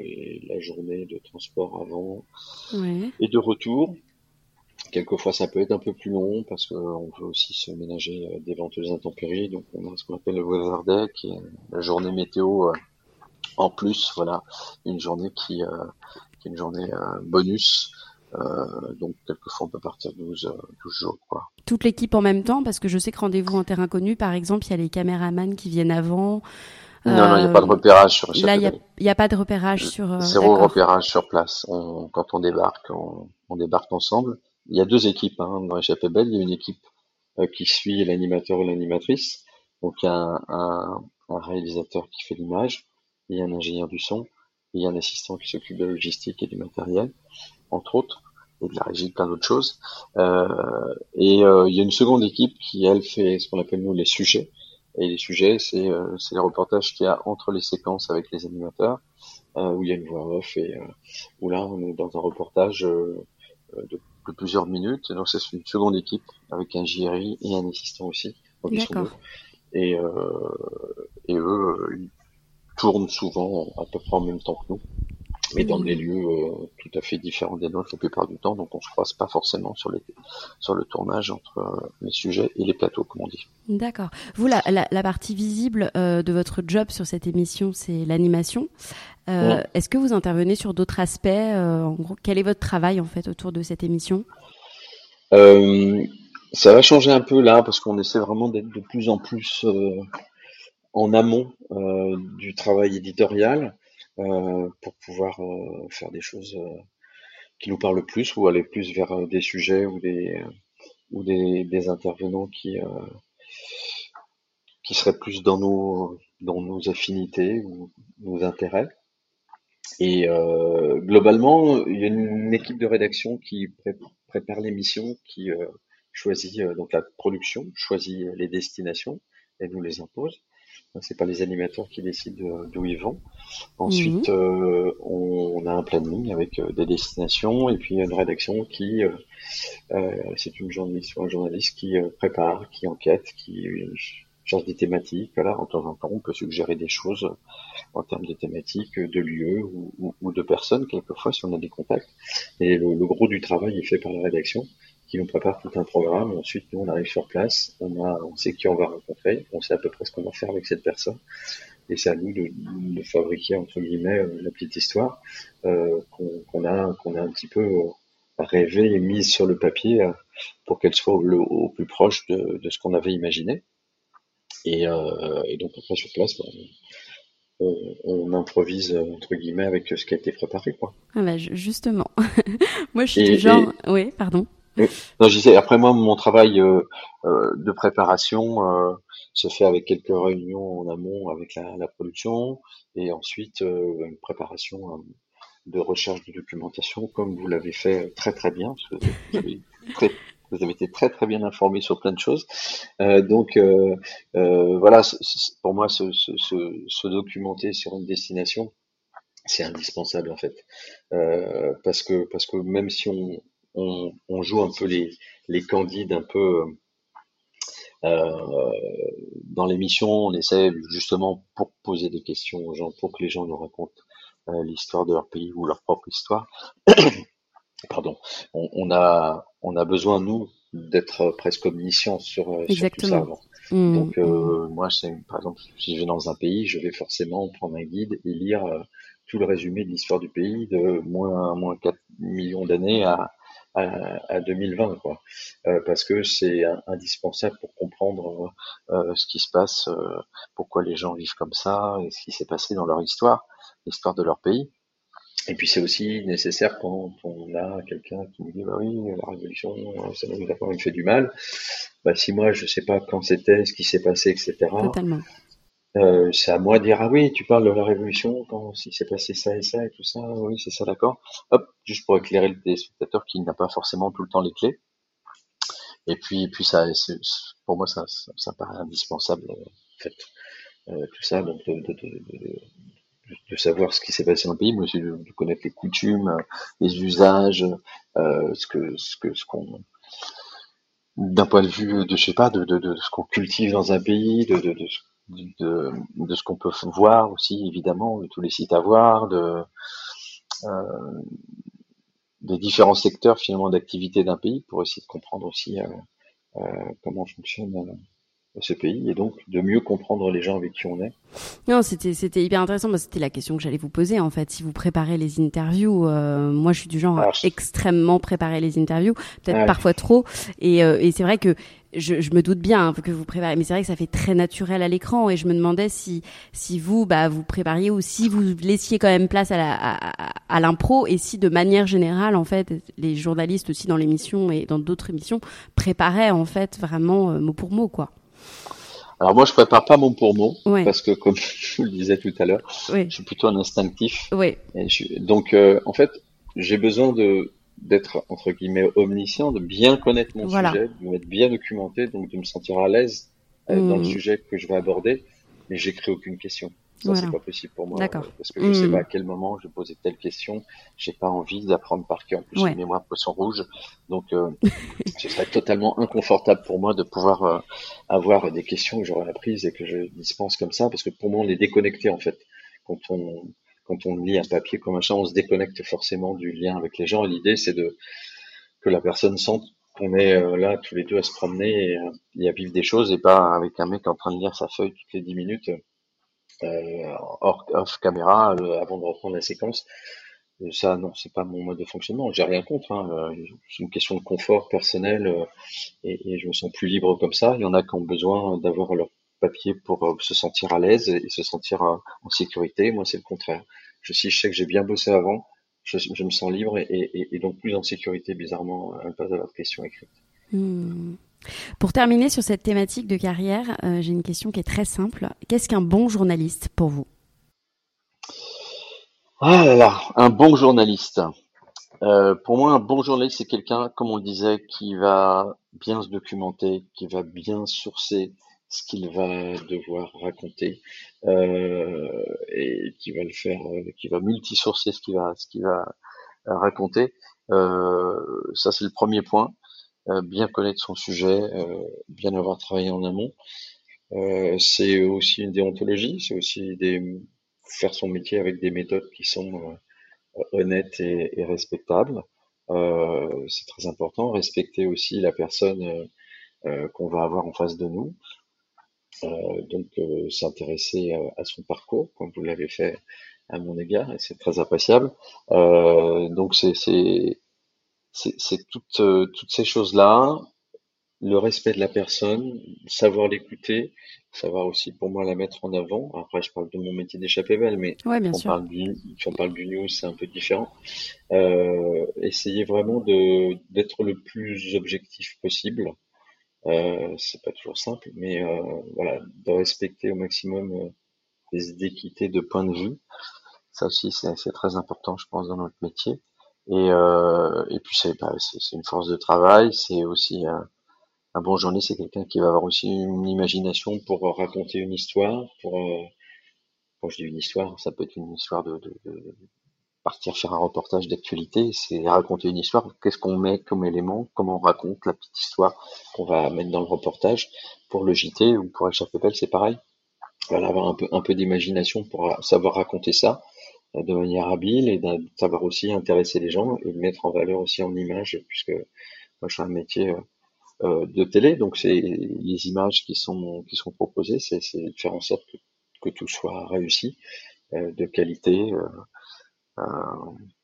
la journée de transport avant ouais. et de retour. Quelquefois, ça peut être un peu plus long parce qu'on veut aussi se ménager euh, d'éventuelles intempéries. Donc, on a ce qu'on appelle le weather day, qui est la journée météo euh, en plus. Voilà, une journée qui, euh, qui est une journée bonus. donc, quelquefois, on peut partir 12, 12 jours. Quoi. Toute l'équipe en même temps, parce que je sais que rendez-vous en terrain connu, par exemple, il y a les caméramans qui viennent avant. Non, non, il n'y a pas de repérage sur Là, il n'y a, a, pas de repérage sur. Zéro repérage sur place. On, quand on débarque, on, on débarque ensemble il y a deux équipes hein, dans Échappée Belle. Il y a une équipe euh, qui suit l'animateur ou l'animatrice. Donc il y a un, un, un réalisateur qui fait l'image, il y a un ingénieur du son, il y a un assistant qui s'occupe de la logistique et du matériel, entre autres, et de la régie, plein d'autres choses. Euh, et euh, il y a une seconde équipe qui, elle, fait ce qu'on appelle nous les sujets. Et les sujets, c'est euh, les reportages qu'il y a entre les séquences avec les animateurs, euh, où il y a une voix off, et où là, on est dans un reportage de de plusieurs minutes. Donc c'est une seconde équipe avec un JRI et un assistant aussi. Et, euh, et eux, ils tournent souvent à peu près en même temps que nous, mais dans des lieux euh, tout à fait différents des nôtres la plupart du temps. Donc on se croise pas forcément sur, les, sur le tournage entre euh, les sujets et les plateaux, comme on dit. D'accord. Vous, la, la, la partie visible euh, de votre job sur cette émission, c'est l'animation. Est-ce que vous intervenez sur d'autres aspects En gros, quel est votre travail en fait autour de cette émission? Ça va changer un peu là parce qu'on essaie vraiment d'être de plus en plus en amont du travail éditorial pour pouvoir faire des choses qui nous parlent plus ou aller plus vers des sujets ou des ou des, intervenants qui qui seraient plus dans nos dans nos affinités ou nos intérêts. Et euh, globalement, il y a une équipe de rédaction qui prépare l'émission, qui euh, choisit euh, donc la production, choisit les destinations et nous les impose. C'est pas les animateurs qui décident d'où ils vont. Ensuite, mhm. on, a un planning avec des destinations et puis une rédaction qui, c'est une journaliste ou un journaliste qui prépare, qui enquête, qui change des thématiques. Voilà, en temps en temps, on peut suggérer des choses en termes de thématiques, de lieux ou, de personnes, quelquefois, si on a des contacts. Et le, gros du travail est fait par la rédaction, qui nous prépare tout un programme. Ensuite, nous, on arrive sur place, on, a, on sait qui on va rencontrer, on sait à peu près ce qu'on va faire avec cette personne. Et c'est à nous de, de, fabriquer, entre guillemets, euh, la petite histoire euh, qu'on a, qu'on a un petit peu euh, rêvé et mise sur le papier pour qu'elle soit au, au, plus proche de ce qu'on avait imaginé. Et, euh, et, donc après sur place, bah, on, on, improvise entre guillemets avec ce qui a été préparé, quoi. Ah bah justement, moi je suis du genre, oui, pardon. non, je disais, après moi, mon travail euh, euh, de préparation euh, se fait avec quelques réunions en amont avec la, la production et ensuite euh, une préparation euh, de recherche de documentation comme vous l'avez fait très très bien, parce que vous avez très vous avez été très très bien informé sur plein de choses. Euh, donc euh, euh, voilà, pour moi, se, se, documenter sur une destination, c'est indispensable en fait, parce que parce que même si on, on, joue un peu les les candides un peu dans l'émission, on essaie justement pour poser des questions aux gens, pour que les gens nous racontent l'histoire de leur pays ou leur propre histoire. pardon, on, on, a on a besoin nous d'être presque omniscient sur, euh, sur tout ça avant. Mmh. Donc euh, moi, c'est par exemple, si je vais dans un pays, je vais forcément prendre un guide et lire euh, tout le résumé de l'histoire du pays de moins moins 4 millions d'années à, à, à, 2020 quoi euh, parce que c'est indispensable pour comprendre ce qui se passe pourquoi les gens vivent comme ça et ce qui s'est passé dans leur histoire l'histoire de leur pays et puis c'est aussi nécessaire quand on a quelqu'un qui nous dit bah oui la révolution ça nous a quand même fait du mal. Bah si moi je sais pas quand c'était, ce qui s'est passé, etc. Totalement. Euh, c'est à moi de dire ah oui tu parles de la révolution quand il s'est passé ça et ça et tout ça oui c'est ça d'accord hop juste pour éclairer le téléspectateur qui n'a pas forcément tout le temps les clés et puis puis ça pour moi ça, ça, paraît indispensable en fait euh, tout ça donc de, de, de, de, savoir ce qui s'est passé dans le pays. Mais aussi de, connaître les coutumes les usages euh, ce que ce qu'on d'un point de vue de je sais pas de, de, de ce qu'on cultive dans un pays de, de, de de, de ce qu'on peut voir aussi, évidemment, de tous les sites à voir, de, euh, des différents secteurs finalement d'activité d'un pays pour essayer de comprendre aussi euh, comment fonctionne ce pays et donc de mieux comprendre les gens avec qui on est. Non, c'était c'était hyper intéressant. Moi, c'était la question que j'allais vous poser en fait. Si vous préparez les interviews, euh, moi, je suis du genre à extrêmement préparer les interviews, peut-être parfois trop. Et, euh, et c'est vrai que je, je, me doute bien hein, que vous préparez, mais c'est vrai que ça fait très naturel à l'écran. Et je me demandais si si vous bah vous prépariez ou si vous laissiez quand même place à la à, à l'impro et si de manière générale en fait les journalistes aussi dans l'émission et dans d'autres émissions préparaient en fait vraiment euh, mot pour mot quoi. Alors moi, je prépare pas mot pour mot parce que, comme je vous le disais tout à l'heure, je suis plutôt un instinctif. Oui. donc, euh, en fait, j'ai besoin de d'être entre guillemets omniscient, de bien connaître mon sujet, de m'être bien documenté, donc de me sentir à l'aise euh, dans le mmh. sujet que je vais aborder. Mais j'écris aucune question. Ça, c'est pas possible pour moi. Euh, parce que je sais hmm. pas à quel moment je posais telle question. J'ai pas envie d'apprendre par cœur. En plus, ouais. mémoire poisson rouge. Donc, euh, ce serait totalement inconfortable pour moi de pouvoir euh, avoir des questions que j'aurais apprises et que je dispense comme ça. Parce que pour moi, on est déconnecté, en fait. Quand on, quand on lit un papier comme machin, on se déconnecte forcément du lien avec les gens. L'idée, c'est de, que la personne sente qu'on est là tous les deux à se promener et, à vivre des choses et pas avec un mec en train de lire sa feuille toutes les dix minutes euh, hors, off caméra euh, avant de reprendre la séquence. Euh, ça, non, c'est pas mon mode de fonctionnement. J'ai rien contre. Hein. C'est une question de confort personnel et, je me sens plus libre comme ça. Il y en a qui ont besoin d'avoir leur papier pour se sentir à l'aise et se sentir en sécurité. Moi, c'est le contraire. Je, si je sais que j'ai bien bossé avant, je, me sens libre et, donc plus en sécurité, bizarrement, à ne pas avoir de questions écrites. Hmm. Pour terminer sur cette thématique de carrière, euh, j'ai une question qui est très simple. Qu'est-ce qu'un bon journaliste pour vous? Ah là là, un bon journaliste. Euh, pour moi, un bon journaliste, c'est quelqu'un, comme on disait, qui va bien se documenter, qui va bien sourcer ce qu'il va devoir raconter euh, et qui va le faire, qui va multisourcer ce ce qu'il va raconter. ça, c'est le premier point. Euh, bien connaître son sujet, euh, bien avoir travaillé en amont. Euh, c'est aussi une déontologie, c'est aussi des, faire son métier avec des méthodes qui sont honnêtes et, et respectables. C'est très important. Respecter aussi la personne qu'on va avoir en face de nous. Donc s'intéresser à son parcours, comme vous l'avez fait à mon égard, et c'est très appréciable. donc c'est c'est toutes, euh, toutes ces choses-là, le respect de la personne, savoir l'écouter, savoir aussi pour moi la mettre en avant. Après, je parle de mon métier d'échappée belle, mais ouais, bien on parle du, si on parle du news, c'est un peu différent. Euh, essayer vraiment de d'être le plus objectif possible. Euh, c'est pas toujours simple, mais euh, voilà, de respecter au maximum euh, les d'équité de point de vue. Ça aussi, c'est très important, je pense, dans notre métier. Et, euh, et puis c'est bah, une force de travail, c'est aussi un, un bon journaliste, c'est quelqu'un qui va avoir aussi une imagination pour raconter une histoire. Pour euh, quand je dis une histoire, ça peut être une histoire de, de, de partir faire un reportage d'actualité, c'est raconter une histoire. Qu'est-ce qu'on met comme élément Comment on raconte la petite histoire qu'on va mettre dans le reportage Pour le JT ou pour Belle, c'est pareil. Voilà, avoir un peu, un peu d'imagination pour savoir raconter ça de manière habile et de savoir aussi intéresser les gens et de mettre en valeur aussi en image puisque moi je fais un métier euh, euh, de télé donc c'est les images qui sont qui sont proposées c'est de faire en sorte que, que tout soit réussi euh, de qualité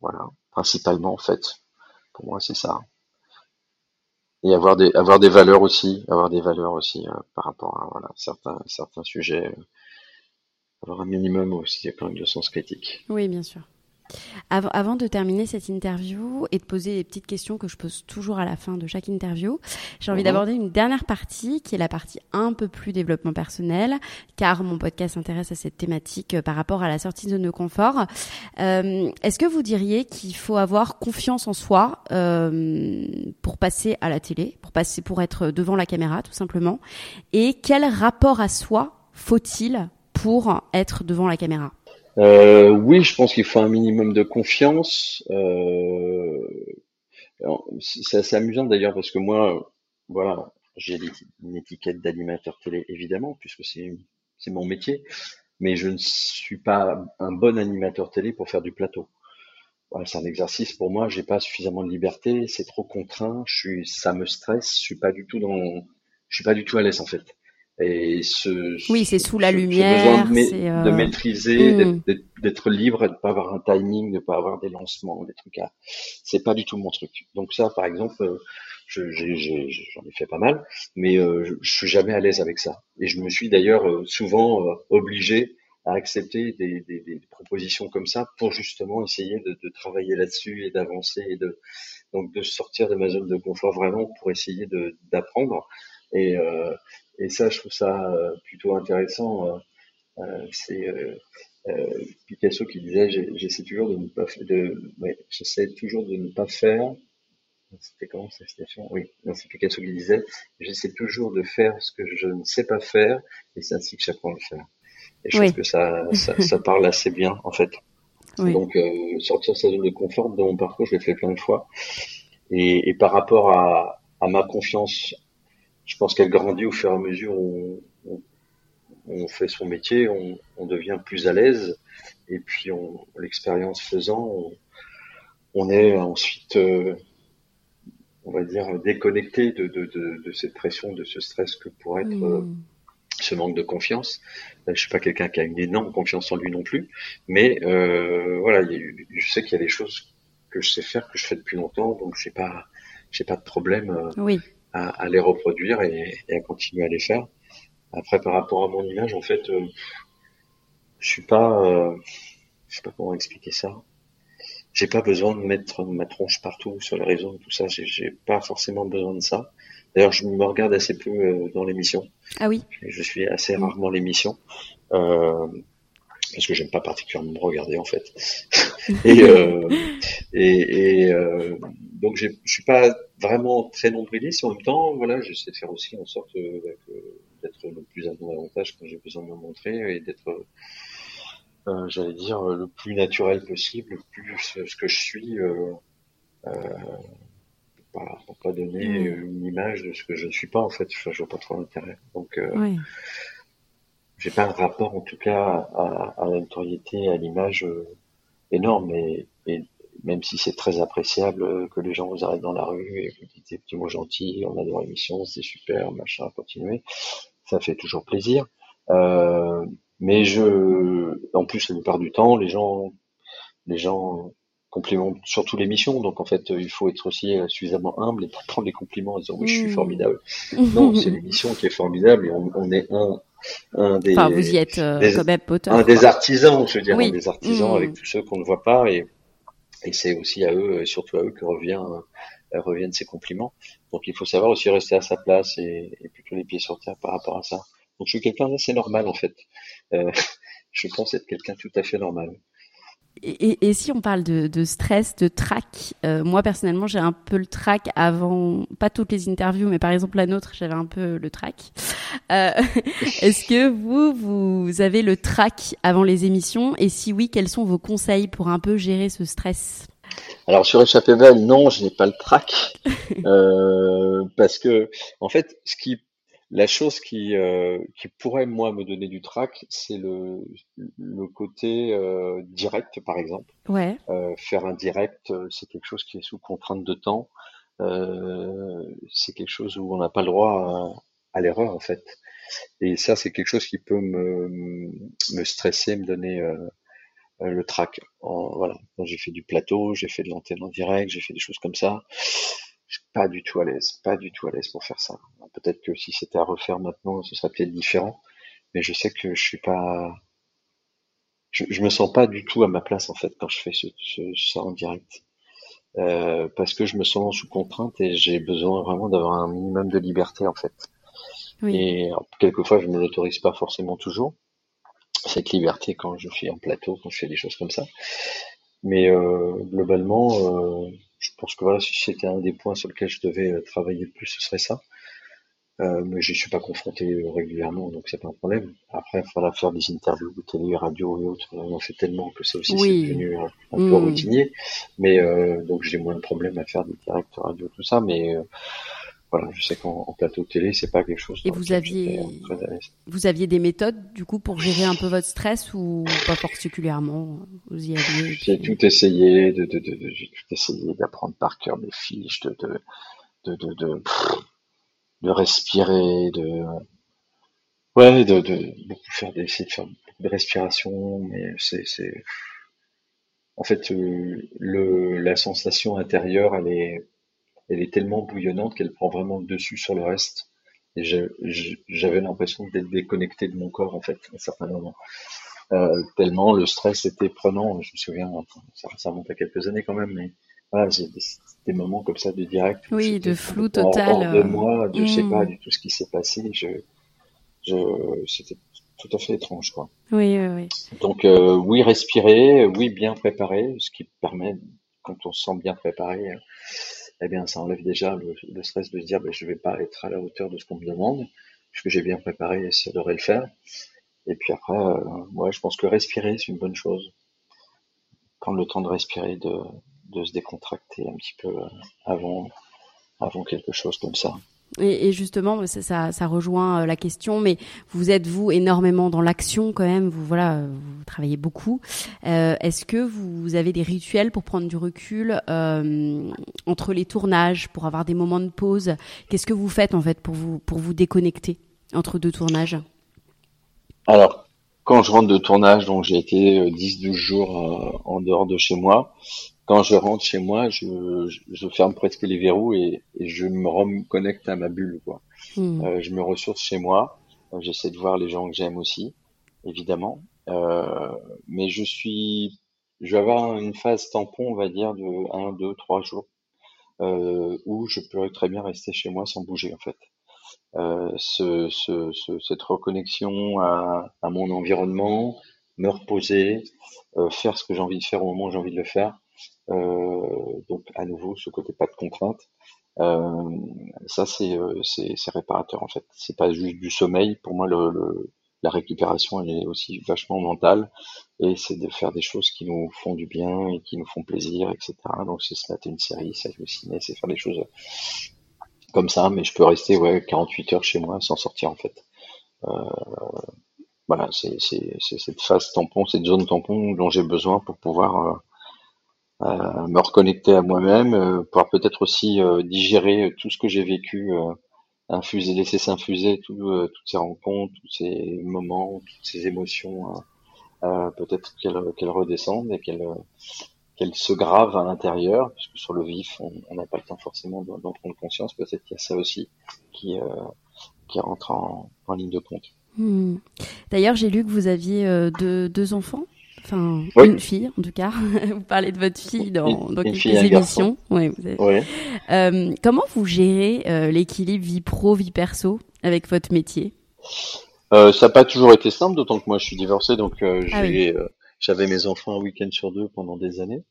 voilà principalement en fait. Pour moi c'est ça. Et avoir des avoir des valeurs aussi avoir des valeurs aussi par rapport à voilà certains certains sujets avoir un minimum aussi quand même de sens critique. Oui, bien sûr. Avant, de terminer cette interview et de poser les petites questions que je pose toujours à la fin de chaque interview, j'ai envie mhm. d'aborder une dernière partie qui est la partie un peu plus développement personnel, car mon podcast s'intéresse à cette thématique euh, par rapport à la sortie de nos conforts. Euh, Est-ce que vous diriez qu'il faut avoir confiance en soi euh, pour passer à la télé, pour passer, pour être devant la caméra, tout simplement? Et quel rapport à soi faut-il pour être devant la caméra euh, oui, je pense qu'il faut un minimum de confiance. Euh, c'est assez amusant d'ailleurs parce que moi, voilà, j'ai une étiquette d'animateur télé évidemment puisque c'est mon métier, mais je ne suis pas un bon animateur télé pour faire du plateau. C'est un exercice pour moi. J'ai pas suffisamment de liberté, c'est trop contraint. Ça me stresse. Je suis pas du tout dans, je suis pas du tout à l'aise en fait. Et ce, oui, c'est sous la lumière. besoin de, euh, maîtriser, hmm. d'être libre, de pas avoir un timing, de pas avoir des lancements, des trucs. À... C'est pas du tout mon truc. Donc ça, par exemple, euh, j'en ai, fait pas mal, mais euh, je, je, suis jamais à l'aise avec ça. Et je me suis d'ailleurs souvent obligé à accepter des, des, des, propositions comme ça pour justement essayer de, de travailler là-dessus et d'avancer et de donc de sortir de ma zone de confort vraiment pour essayer d'apprendre. Et, euh, et ça, je trouve ça euh, plutôt intéressant. Euh, euh, c'est Picasso qui disait j'essaie toujours de ne pas de ouais, j'essaie toujours de ne pas faire c'était comment cette citation Oui, c'est Picasso qui disait j'essaie toujours de faire ce que je ne sais pas faire et c'est ainsi que j'apprends à le faire. Et je trouve que ça, ça, ça, parle assez bien en fait. Oui. Donc euh, sortir sa zone de confort dans mon parcours, je l'ai fait plein de fois. Et, et par rapport à, à ma confiance je pense qu'elle grandit au fur et à mesure où on, fait son métier, on, devient plus à l'aise, et puis on, l'expérience faisant, on, est ensuite, euh, on va dire, déconnecté de, de, cette pression, de ce stress que pourrait être euh, hmm. ce manque de confiance. Je suis pas quelqu'un qui a une énorme confiance en lui non plus, mais euh, voilà, je sais qu'il y a des choses que je sais faire, que je fais depuis longtemps, donc j'ai pas, j'ai pas de problème. oui à, les reproduire et, à continuer à les faire. Après, par rapport à mon image, en fait, euh, je suis pas, euh, je sais pas comment expliquer ça. J'ai pas besoin de mettre ma tronche partout sur les réseaux et tout ça. J'ai pas forcément besoin de ça. D'ailleurs, je me regarde assez peu euh, dans l'émission. Ah oui. Je suis assez rarement l'émission. Euh, parce que j'aime pas particulièrement me regarder en fait. et, euh, et, et euh, donc je suis pas vraiment très nombriliste. En même temps, voilà, j'essaie de faire aussi en sorte euh, d'être le plus à mon avantage quand j'ai besoin de me montrer et d'être, euh, j'allais dire, le plus naturel possible, le plus ce que je suis. Euh, pour pas donner mm. une image de ce que je ne suis pas en fait. je vois pas trop l'intérêt. Donc, oui j'ai pas un rapport en tout cas à, à la notoriété, à l'image euh, énorme. Et, et, même si c'est très appréciable euh, que les gens vous arrêtent dans la rue et vous dites des petits mots gentils, on adore l'émission, c'est super, machin, continuer, ça fait toujours plaisir. Euh, mais je, en plus la plupart du temps, les gens, les gens complimentent surtout l'émission. Donc en fait, il faut être aussi suffisamment humble et pas prendre les compliments en disant oui, je suis mmh. formidable. non, c'est l'émission qui est formidable et on, on est un un des, enfin, vous y êtes euh, des, quand même un des artisans, je veux dire, un des artisans avec mm. tous ceux qu'on ne voit pas et, et c'est aussi à eux, et surtout à eux que revient, euh, reviennent ces compliments. Donc il faut savoir aussi rester à sa place et, et, plutôt les pieds sur terre par rapport à ça. Donc je suis quelqu'un d'assez normal en fait. Euh, je pense être quelqu'un tout à fait normal. Et, et, si on parle de, de stress, de trac, euh, moi personnellement j'ai un peu le trac avant, pas toutes les interviews, mais par exemple la nôtre, j'avais un peu le trac. Euh, Est-ce que vous, vous avez le trac avant les émissions? Et si oui, quels sont vos conseils pour un peu gérer ce stress? Alors sur Échappée Belle, non, je n'ai pas le trac. Euh, parce que en fait, ce qui la chose qui, euh, qui pourrait, moi, me donner du trac, c'est le, le côté euh, direct, par exemple. Ouais. Euh, faire un direct, c'est quelque chose qui est sous contrainte de temps. Euh, c'est quelque chose où on n'a pas le droit à, à l'erreur, en fait. Et ça, c'est quelque chose qui peut me, me stresser, me donner euh, le trac. voilà. J'ai fait du plateau, j'ai fait de l'antenne en direct, j'ai fait des choses comme ça je suis pas du tout à l'aise, pas du tout à l'aise pour faire ça. Peut-être que si c'était à refaire maintenant, ce serait peut-être différent, mais je sais que je suis pas, je, je me sens pas du tout à ma place en fait quand je fais ce, ce, ça en direct. Euh, parce que je me sens sous contrainte et j'ai besoin vraiment d'avoir un minimum de liberté en fait. Oui. Et quelquefois, je ne me l'autorise pas forcément toujours, cette liberté quand je suis en plateau, quand je fais des choses comme ça. Mais euh, globalement, euh, je pense que voilà, si c'était un des points sur lesquels je devais euh, travailler le plus, ce serait ça. Euh, mais je suis pas confronté régulièrement, donc c'est pas un problème. Après, il faudra faire des interviews, télé, radio et autres. On en fait tellement que ça aussi Oui. c'est devenu un, un peu routinier. Mais euh, donc j'ai moins de problèmes à faire des directs radio, tout ça. Mais euh, voilà, je sais qu'en en plateau télé, c'est pas quelque chose. Et vous aviez-. Vous aviez des méthodes du coup pour gérer un peu votre stress ou pas particulièrement Vous y aviez J'ai puis- tout essayé, de, de, de, de- j'ai tout essayé d'apprendre par cœur mes fiches, de, de, de, de, de, respirer, de, ouais, de, de beaucoup faire, d'essayer de faire de respiration, mais c'est, c'est, en fait, euh, le, la sensation intérieure, elle est, elle est tellement bouillonnante qu'elle prend vraiment le dessus sur le reste. Et j'avais l'impression d'être déconnecté de mon corps, en fait, à certains moments. Euh, tellement le stress était prenant. Je me souviens, ça, remonte à quelques années quand même, mais voilà, des, des moments comme ça de direct. Oui, de flou total, hors de moi, de, je sais hmm. pas du tout ce qui s'est passé. Je, je, c'était tout à fait étrange, quoi. Oui, oui, oui. Donc euh, oui, respirer, oui, bien préparer, ce qui permet, quand on se sent bien préparé, euh, eh bien, ça enlève déjà le, stress de se dire, ben, je vais pas être à la hauteur de ce qu'on me demande, puisque j'ai bien préparé et ça devrait le faire. Et puis après, euh, je pense que respirer, c'est une bonne chose. Prendre le temps de respirer, de, de se décontracter un petit peu euh, avant, avant quelque chose comme ça. Et, justement, ça, rejoint euh, la question, mais vous êtes vous énormément dans l'action quand même. Vous voilà, vous travaillez beaucoup. Euh, Est-ce que vous avez des rituels pour prendre du recul euh, entre les tournages, pour avoir des moments de pause? Qu'est-ce que vous faites en fait pour vous pour vous déconnecter entre deux tournages? Alors, quand je rentre de tournage, donc j'ai été euh, 10-12 jours en dehors de chez moi. Quand je rentre chez moi, je, je, je ferme presque les verrous et, et je me reconnecte à ma bulle, quoi. Hmm. Euh, je me ressource chez moi. Euh, J'essaie de voir les gens que j'aime aussi, évidemment. Euh, mais je suis, je vais avoir une phase tampon, on va dire, de 1, 2, 3 jours, euh, où je pourrais très bien rester chez moi sans bouger, en fait. Ce, ce, ce- cette reconnexion à, à mon environnement, me reposer, faire ce que j'ai envie de faire au moment où j'ai envie de le faire. Euh, donc à nouveau ce côté pas de contrainte. Euh, ça c'est euh, c'est c'est réparateur en fait. C'est pas juste du sommeil. Pour moi le, le- la récupération elle est aussi vachement mentale et c'est de faire des choses qui nous font du bien et qui nous font plaisir, etc. Donc c'est se mater une série, c'est au ciné, c'est faire des choses comme ça. Mais je peux rester ouais 48 heures chez moi sans sortir en fait. Euh, voilà, c'est cette phase tampon, cette zone tampon dont j'ai besoin pour pouvoir me reconnecter à moi-même, euh, pouvoir peut-être aussi euh, digérer tout ce que j'ai vécu, euh, infuser, laisser s'infuser tout, euh, toutes ces rencontres, tous ces moments, toutes ces émotions, euh, euh, peut-être qu'elles qu'elles redescendent et qu'elles euh, qu'elles se gravent à l'intérieur, parce que sur le vif, on n'a pas le temps forcément d'en d'en prendre conscience. Peut-être qu'il y a ça aussi qui euh, qui rentre en, en ligne de compte. Hmm. D'ailleurs, j'ai lu que vous aviez euh, deux, deux enfants. Enfin, Oui. une fille, en tout cas. vous parlez de votre fille dans, dans quelques fille émissions. Ouais, vous avez- Ouais. Euh, comment vous gérez euh, l'équilibre vie pro, vie perso avec votre métier Euh, ça n'a pas toujours été simple, d'autant que moi je suis divorcé, donc Ah j'avais mes enfants un week-end sur deux pendant des années.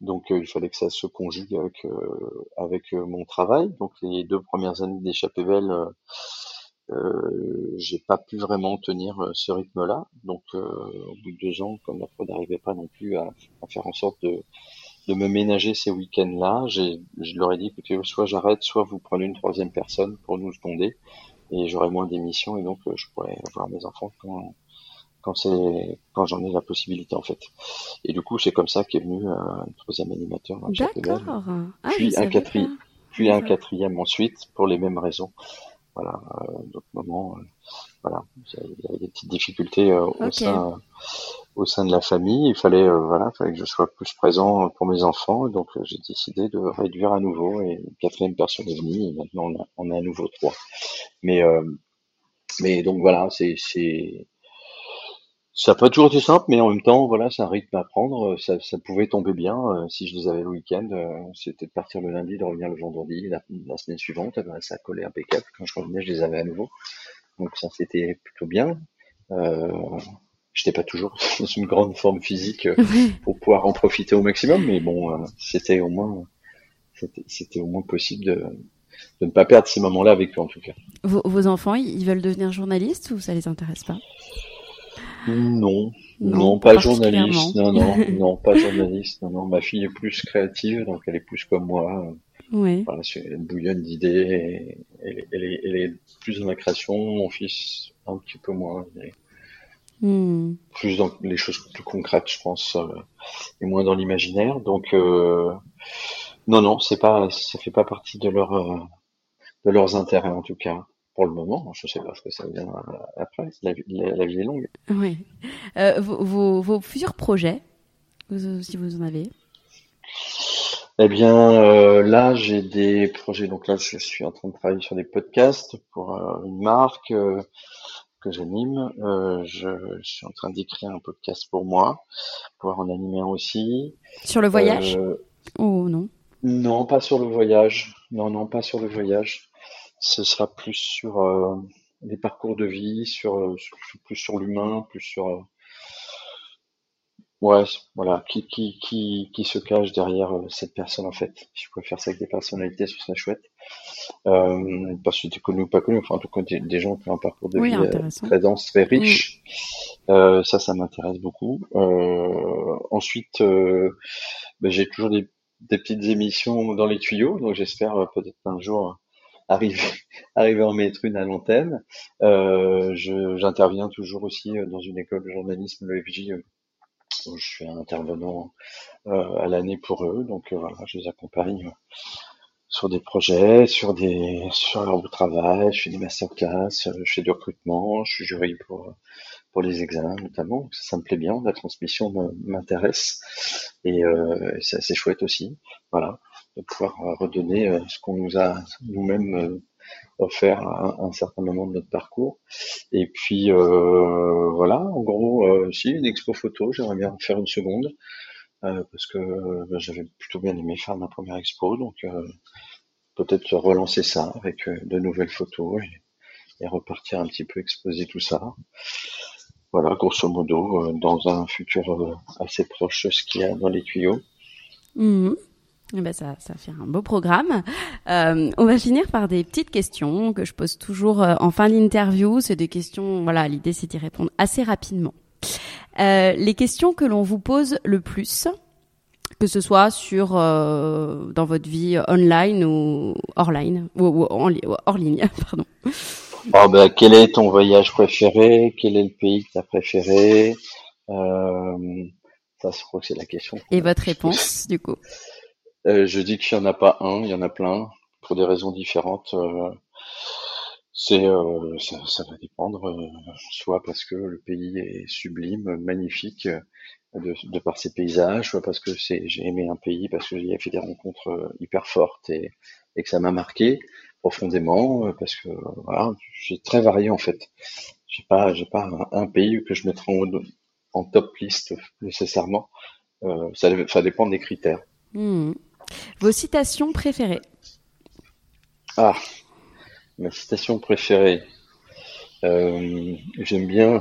Donc il fallait que ça se conjugue avec avec mon travail. Donc les deux premières années d'échappée belle, euh, euh, j'ai pas pu vraiment tenir euh, ce rythme-là. Donc euh, au bout de deux ans, comme la n'arrivait pas non plus à, à faire en sorte de de me ménager ces week-ends-là, j'ai, je leur ai dit écoutez, soit j'arrête, soit vous prenez une troisième personne pour nous seconder, et j'aurai moins d'émissions et donc euh, je pourrai voir mes enfants quand quand c'est quand j'en ai la possibilité en fait. Et du coup, c'est comme ça qu'est venu euh, un troisième animateur D'accord. Ah, Puis un quatrième. puis un quatrième ensuite pour les mêmes raisons. Voilà, euh, d'autres moments, euh, voilà, il y avait des petites difficultés euh, au sein au sein de la famille. Il fallait euh, voilà, fallait que je sois plus présent pour mes enfants, donc euh, j'ai décidé de réduire à nouveau. Et une quatrième personne est venue, et maintenant on a, on a à nouveau trois. Mais euh, mais donc voilà, c'est c'est Ça n'a pas toujours été simple, mais en même temps, voilà, c'est un rythme à prendre. Ça, ça pouvait tomber bien euh, si je les avais le week-end. euh, C'était de partir le lundi, de revenir le vendredi, la, la semaine suivante. eh ben, ça collait impeccable. Quand je revenais, je les avais à nouveau. Donc ça, c'était plutôt bien. Euh, J'étais pas toujours dans une grande forme physique euh, pour pouvoir en profiter au maximum, mais bon, euh, c'était au moins, c'était c'était au moins possible de, de ne pas perdre ces moments-là avec eux en tout cas. Vos, vos enfants, ils veulent devenir journalistes ou ça les intéresse pas? Non, Non, non, pas journaliste, non, non, non, pas journaliste, non, non. Ma fille est plus créative, donc elle est plus comme moi. Oui. Voilà, elle bouillonne d'idées, elle, est- elle est, elle est plus dans la création. Mon fils, un petit peu moins, il est Hmm. plus dans les choses plus concrètes, je pense, euh, et moins dans l'imaginaire. Donc, euh, non, non, c'est pas, ça fait pas partie de leur, euh, de leurs intérêts en tout cas. Pour le moment, je sais pas ce que ça viendra après. La, vie- la- la vie est longue. Oui. Euh, vos, vos, vos futurs projets, vous- si vous en avez? Eh bien, euh, là, j'ai des projets. Donc là, je suis en train de travailler sur des podcasts pour euh, une marque que j'anime. Je, je suis en train d'écrire un podcast pour moi, pouvoir en animer un aussi. Sur le voyage? Oh non? non, pas sur le voyage. Non, non, pas sur le voyage. Ce sera plus sur euh, les parcours de vie, sur, euh, sur- plus sur l'humain, plus sur euh, Ouais, voilà, qui, qui, qui, qui se cache derrière euh, cette personne en fait. Si je pouvais faire ça avec des personnalités, ce serait chouette. Euh, parce que t'es connu ou pas connu, enfin en tout cas des, des gens qui ont un parcours de Oui, vie euh, très dense, très riche. Euh, ça, ça m'intéresse beaucoup. Euh, ensuite, euh, ben, j'ai toujours des, des petites émissions dans les tuyaux, donc j'espère peut-être un jour arriver, arriver à en mettre une à l'antenne. Euh, j'interviens toujours aussi euh, dans une école de journalisme, le FJ, euh, où je suis un intervenant euh, à l'année pour eux, donc euh, voilà, je les accompagne sur des projets, sur des sur leur travail, je fais des masterclass, je fais du recrutement, je suis jury pour pour les examens notamment, ça, ça me plaît bien, la transmission m'intéresse. Et euh, c'est assez chouette aussi, voilà, de pouvoir euh, redonner euh, ce qu'on nous a nous-mêmes euh, offert à un, certain moment de notre parcours. Et puis voilà, en gros, si une expo photo, j'aimerais bien en faire une seconde parce que euh, j'avais plutôt bien aimé faire ma première expo, donc peut-être relancer ça avec de nouvelles photos et, repartir un petit peu exposer tout ça. Voilà, grosso modo, dans un futur assez proche, ce qu'il y a dans les tuyaux. Mhm. Eh ben ça, ça fait un beau programme. Euh, on va finir par des petites questions que je pose toujours euh, en fin d'interview. C'est des questions, voilà, l'idée c'est d'y répondre assez rapidement. Euh, les questions que l'on vous pose le plus, que ce soit sur euh, dans votre vie online ou hors line, ou, ou en li- ou hors ligne, pardon. Oh, bah, quel est ton voyage préféré? Quel est le pays que tu as préféré? Euh, ça, je crois que c'est la question. Et votre réponse, du coup. Euh, je dis qu'il n'y en a pas un, il y en a plein, pour des raisons différentes. Euh, c'est, euh, ça, va dépendre, soit parce que le pays est sublime, magnifique, de, par ses paysages, soit parce que c'est, j'ai aimé un pays, parce que j'y ai fait des rencontres hyper fortes et, que ça m'a marqué profondément, parce que voilà, j'ai très varié en fait. J'ai pas, j'ai pas un, pays que je mettrais en, top liste nécessairement. Ça, dépend des critères. Mhm. Vos citations préférées. Ah, ma citation préférée. Euh, j'aime bien,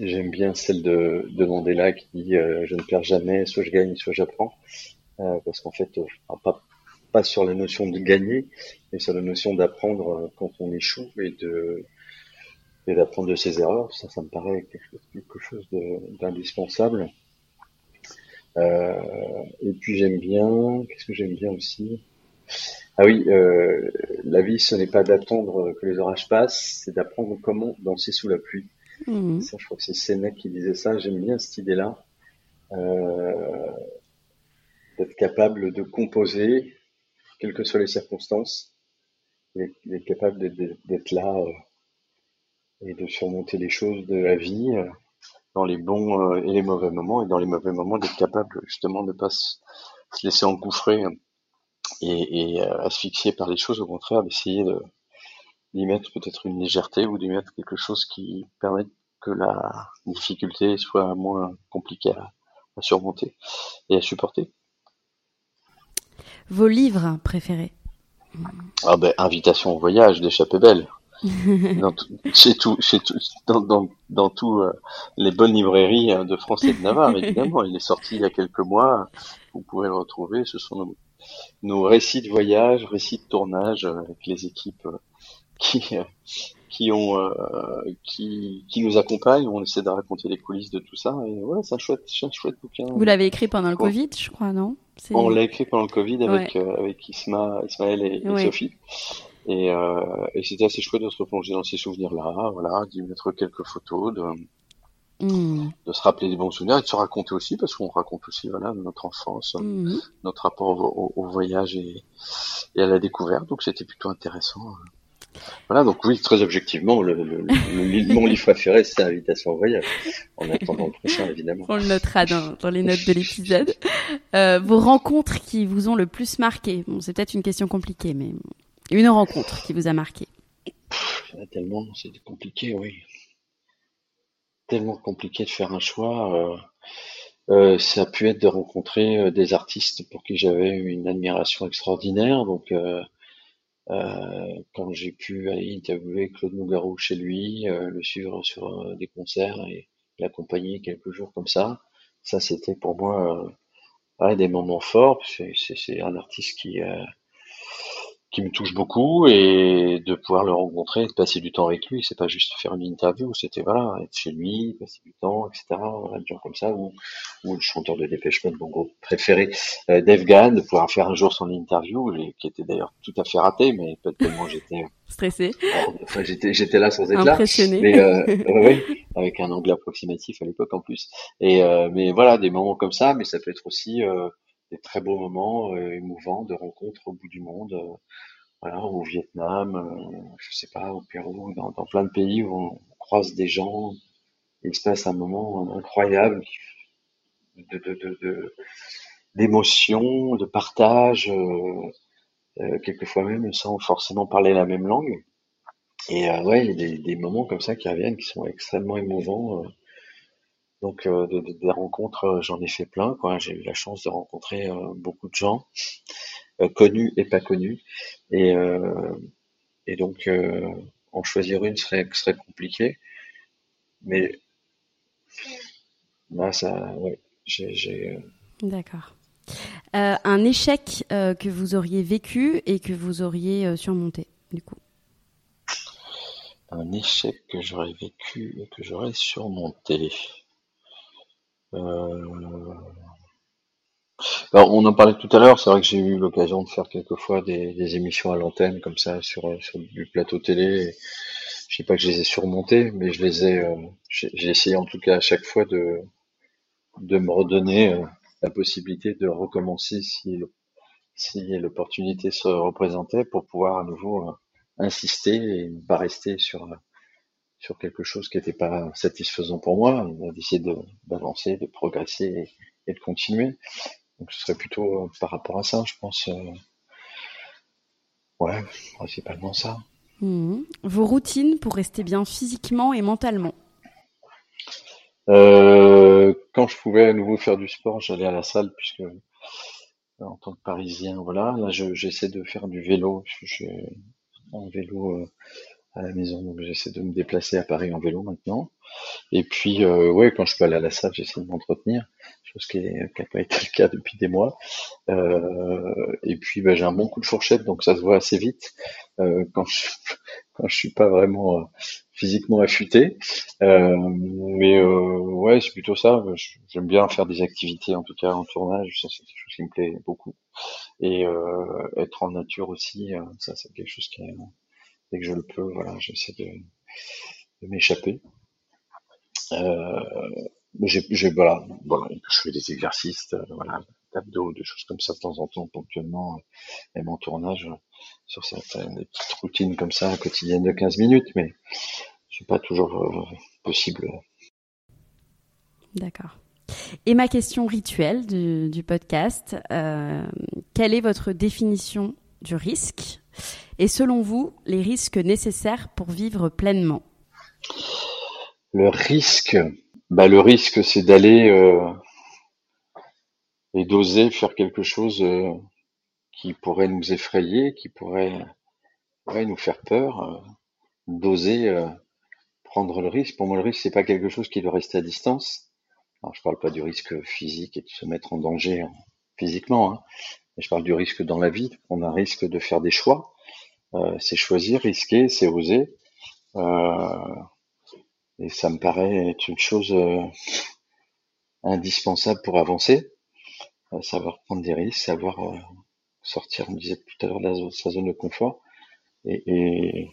j'aime bien celle de, de Mandela qui dit euh, Je ne perds jamais, soit je gagne, soit j'apprends. Euh, parce qu'en fait, pas, sur la notion de gagner, mais sur la notion d'apprendre quand on échoue et de et d'apprendre de ses erreurs. Ça, ça me paraît quelque chose, d'indispensable. Euh, et puis j'aime bien, qu'est-ce que j'aime bien aussi? Ah oui, euh, la vie, ce n'est pas d'attendre que les orages passent, c'est d'apprendre comment danser sous la pluie. Mhm. Ça, je crois que c'est Sénèque qui disait ça. J'aime bien cette idée-là, euh, d'être capable de composer, quelles que soient les circonstances, d'être capable d'être d'être là euh, et de surmonter les choses de la vie euh, dans les bons euh, et les mauvais moments, et dans les mauvais moments d'être capable justement de ne pas se, se laisser engouffrer euh, et, et euh, asphyxier par les choses, au contraire d'essayer de d'y mettre peut-être une légèreté ou d'y mettre quelque chose qui permet que la difficulté soit moins compliquée à, surmonter et à supporter. Vos livres préférés? Ah ben, Invitation au voyage d'Échappée Belle. Dans chez tout, chez tout, dans, dans, dans tous euh, les bonnes librairies hein, de France et de Navarre, évidemment. Il est sorti il y a quelques mois. Vous pouvez le retrouver. Ce sont nos, nos récits de voyage, récits de tournage euh, avec les équipes euh, qui qui ont qui, qui nous accompagnent. On essaie de raconter les coulisses de tout ça. Et ouais, c'est un chouette, un chouette bouquin. Vous l'avez écrit pendant le Covid, je crois, non? On l'a écrit pendant le Covid avec avec Isma, Ismaël et, et Sophie. Et, euh, et c'était assez chouette de se replonger dans ces souvenirs-là, voilà, d'y mettre quelques photos, de, mmh. de se rappeler des bons souvenirs et de se raconter aussi, parce qu'on raconte aussi voilà notre enfance, mmh. notre rapport au, au, voyage et, et, à la découverte. Donc c'était plutôt intéressant. Voilà, donc oui, très objectivement, le, le, le mon livre préféré, c'est Invitation au voyage. En attendant le prochain, évidemment. On le notera dans, dans les notes de l'épisode. Euh, vos rencontres qui vous ont le plus marqué? Bon, c'est peut-être une question compliquée, mais une rencontre qui vous a marqué Tellement, c'est compliqué, oui. Tellement compliqué de faire un choix. Euh, euh, ça a pu être de rencontrer euh, des artistes pour qui j'avais une admiration extraordinaire. Donc, quand j'ai pu aller interviewer Claude Nougaro chez lui, le suivre sur des concerts et l'accompagner quelques jours comme ça, ça c'était pour moi des moments forts. C'est un artiste qui qui me touche beaucoup et de pouvoir le rencontrer, de passer du temps avec lui, c'est pas juste faire une interview, c'était voilà, être chez lui, passer du temps, etc. Voilà, gens comme ça, ou, ou le chanteur de Dépêche Mode, mon groupe préféré, euh, Dave Gahan, de pouvoir faire un jour son interview, qui était d'ailleurs tout à fait raté, mais peut-être tellement j'étais stressé. Enfin, j'étais j'étais là sans être là, mais euh, avec un angle approximatif à l'époque en plus. Et euh, mais voilà, des moments comme ça, mais ça peut être aussi euh, des très beaux moments euh, émouvants de rencontres au bout du monde, euh, voilà, au Vietnam, euh, je sais pas, au Pérou, dans, plein de pays où on croise des gens, il se passe un moment incroyable de, de, d'émotion, de partage, quelquefois même sans forcément parler la même langue. Et euh, ouais, il y a des, des, moments comme ça qui reviennent qui sont extrêmement émouvants. Donc euh, des rencontres, euh, j'en ai fait plein. Quoi. J'ai eu la chance de rencontrer euh, beaucoup de gens, connus et pas connus. Et, et donc en choisir une serait, serait compliqué. Mais là, ça, ouais, j'ai. D'accord. Un échec que vous auriez vécu et que vous auriez surmonté, du coup? Un échec que j'aurais vécu et que j'aurais surmonté. Euh... on en parlait tout à l'heure, c'est vrai que j'ai eu l'occasion de faire quelquefois des, des émissions à l'antenne comme ça sur, sur du plateau télé. Je sais pas que je les ai surmontés, mais je les ai, euh, j'ai essayé en tout cas à chaque fois de, de me redonner euh, la possibilité de recommencer si, si l'opportunité se représentait pour pouvoir à nouveau euh, insister et ne pas rester sur sur quelque chose qui n'était pas satisfaisant pour moi, d'essayer d'avancer, de, progresser et, de continuer. Donc ce serait plutôt euh, par rapport à ça, je pense. Euh, ouais, principalement ça. Mmh. Vos routines pour rester bien physiquement et mentalement? Euh, Quand je pouvais à nouveau faire du sport, j'allais à la salle puisque en tant que Parisien, voilà. Là, j'essaie de faire du vélo. Suis en vélo à la maison, donc j'essaie de me déplacer à Paris en vélo maintenant. Et puis, euh, ouais, quand je peux aller à la salle, j'essaie de m'entretenir, chose qui n'a pas été le cas depuis des mois. Euh, et puis, bah, j'ai un bon coup de fourchette, donc ça se voit assez vite euh, quand je suis pas vraiment euh, physiquement affûté. Euh, mais euh, ouais, c'est plutôt ça. J'aime bien faire des activités, en tout cas en tournage, ça c'est quelque chose qui me plaît beaucoup. Et être en nature aussi, ça c'est quelque chose qui est dès que je le peux, voilà, j'essaie de, m'échapper. Euh, j'ai, voilà, je fais des exercices, euh, voilà, d'abdos, des choses comme ça de temps en temps, ponctuellement, euh, même en tournage, sur certaines des petites routines comme ça, quotidiennes de 15 minutes, mais c'est pas toujours possible. D'accord. Et ma question rituelle du, podcast, quelle est votre définition du risque? Et selon vous, les risques nécessaires pour vivre pleinement Le risque, bah le risque, c'est d'aller euh, et d'oser faire quelque chose euh, qui pourrait nous effrayer, qui pourrait nous faire peur, euh, d'oser prendre le risque. Pour moi, le risque, c'est pas quelque chose qui doit rester à distance. Alors, je parle pas du risque physique et de se mettre en danger hein, physiquement, hein, je parle du risque dans la vie. On a un risque de faire des choix. Euh, c'est choisir, risquer, c'est oser. Euh, et ça me paraît être une chose euh, indispensable pour avancer. Savoir prendre des risques, savoir sortir, on disait tout à l'heure, de sa zone de confort et,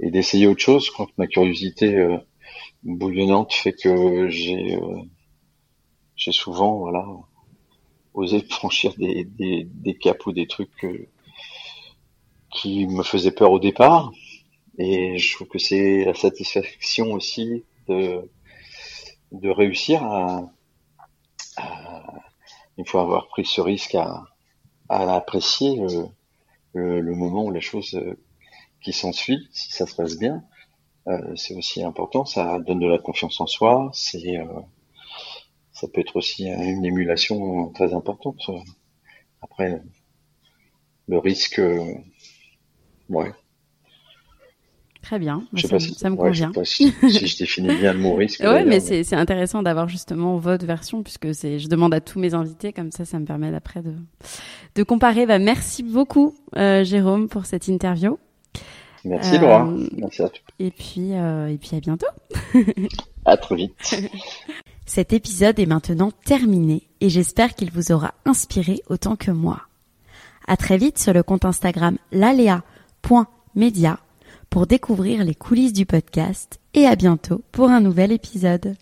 d'essayer autre chose. Quand ma curiosité bouillonnante fait que j'ai j'ai souvent voilà osé franchir des, des, des caps ou des trucs qui me faisaient peur au départ. Et je trouve que c'est la satisfaction aussi de, de réussir à, à, une fois avoir pris ce risque, à, à apprécier le, le, le moment où la chose qui s'ensuit, si ça se passe bien, euh, c'est aussi important. Ça donne de la confiance en soi. C'est, euh, ça peut être aussi une émulation très importante. Après, le risque, euh, ouais. Très bien, Je sais ça, pas si, ça me ouais, je sais convient. pas si, si je définis bien le mot risque. D'ailleurs, mais c'est intéressant d'avoir justement votre version puisque je demande à tous mes invités comme ça ça me permet d'après de de comparer. Bah merci beaucoup euh, Jérôme pour cette interview Merci Euh, Laura. Merci à toi. et puis euh, et puis à bientôt. À très vite. Cet épisode est maintenant terminé et j'espère qu'il vous aura inspiré autant que moi. À très vite sur le compte Instagram lalea.media pour découvrir les coulisses du podcast et à bientôt pour un nouvel épisode.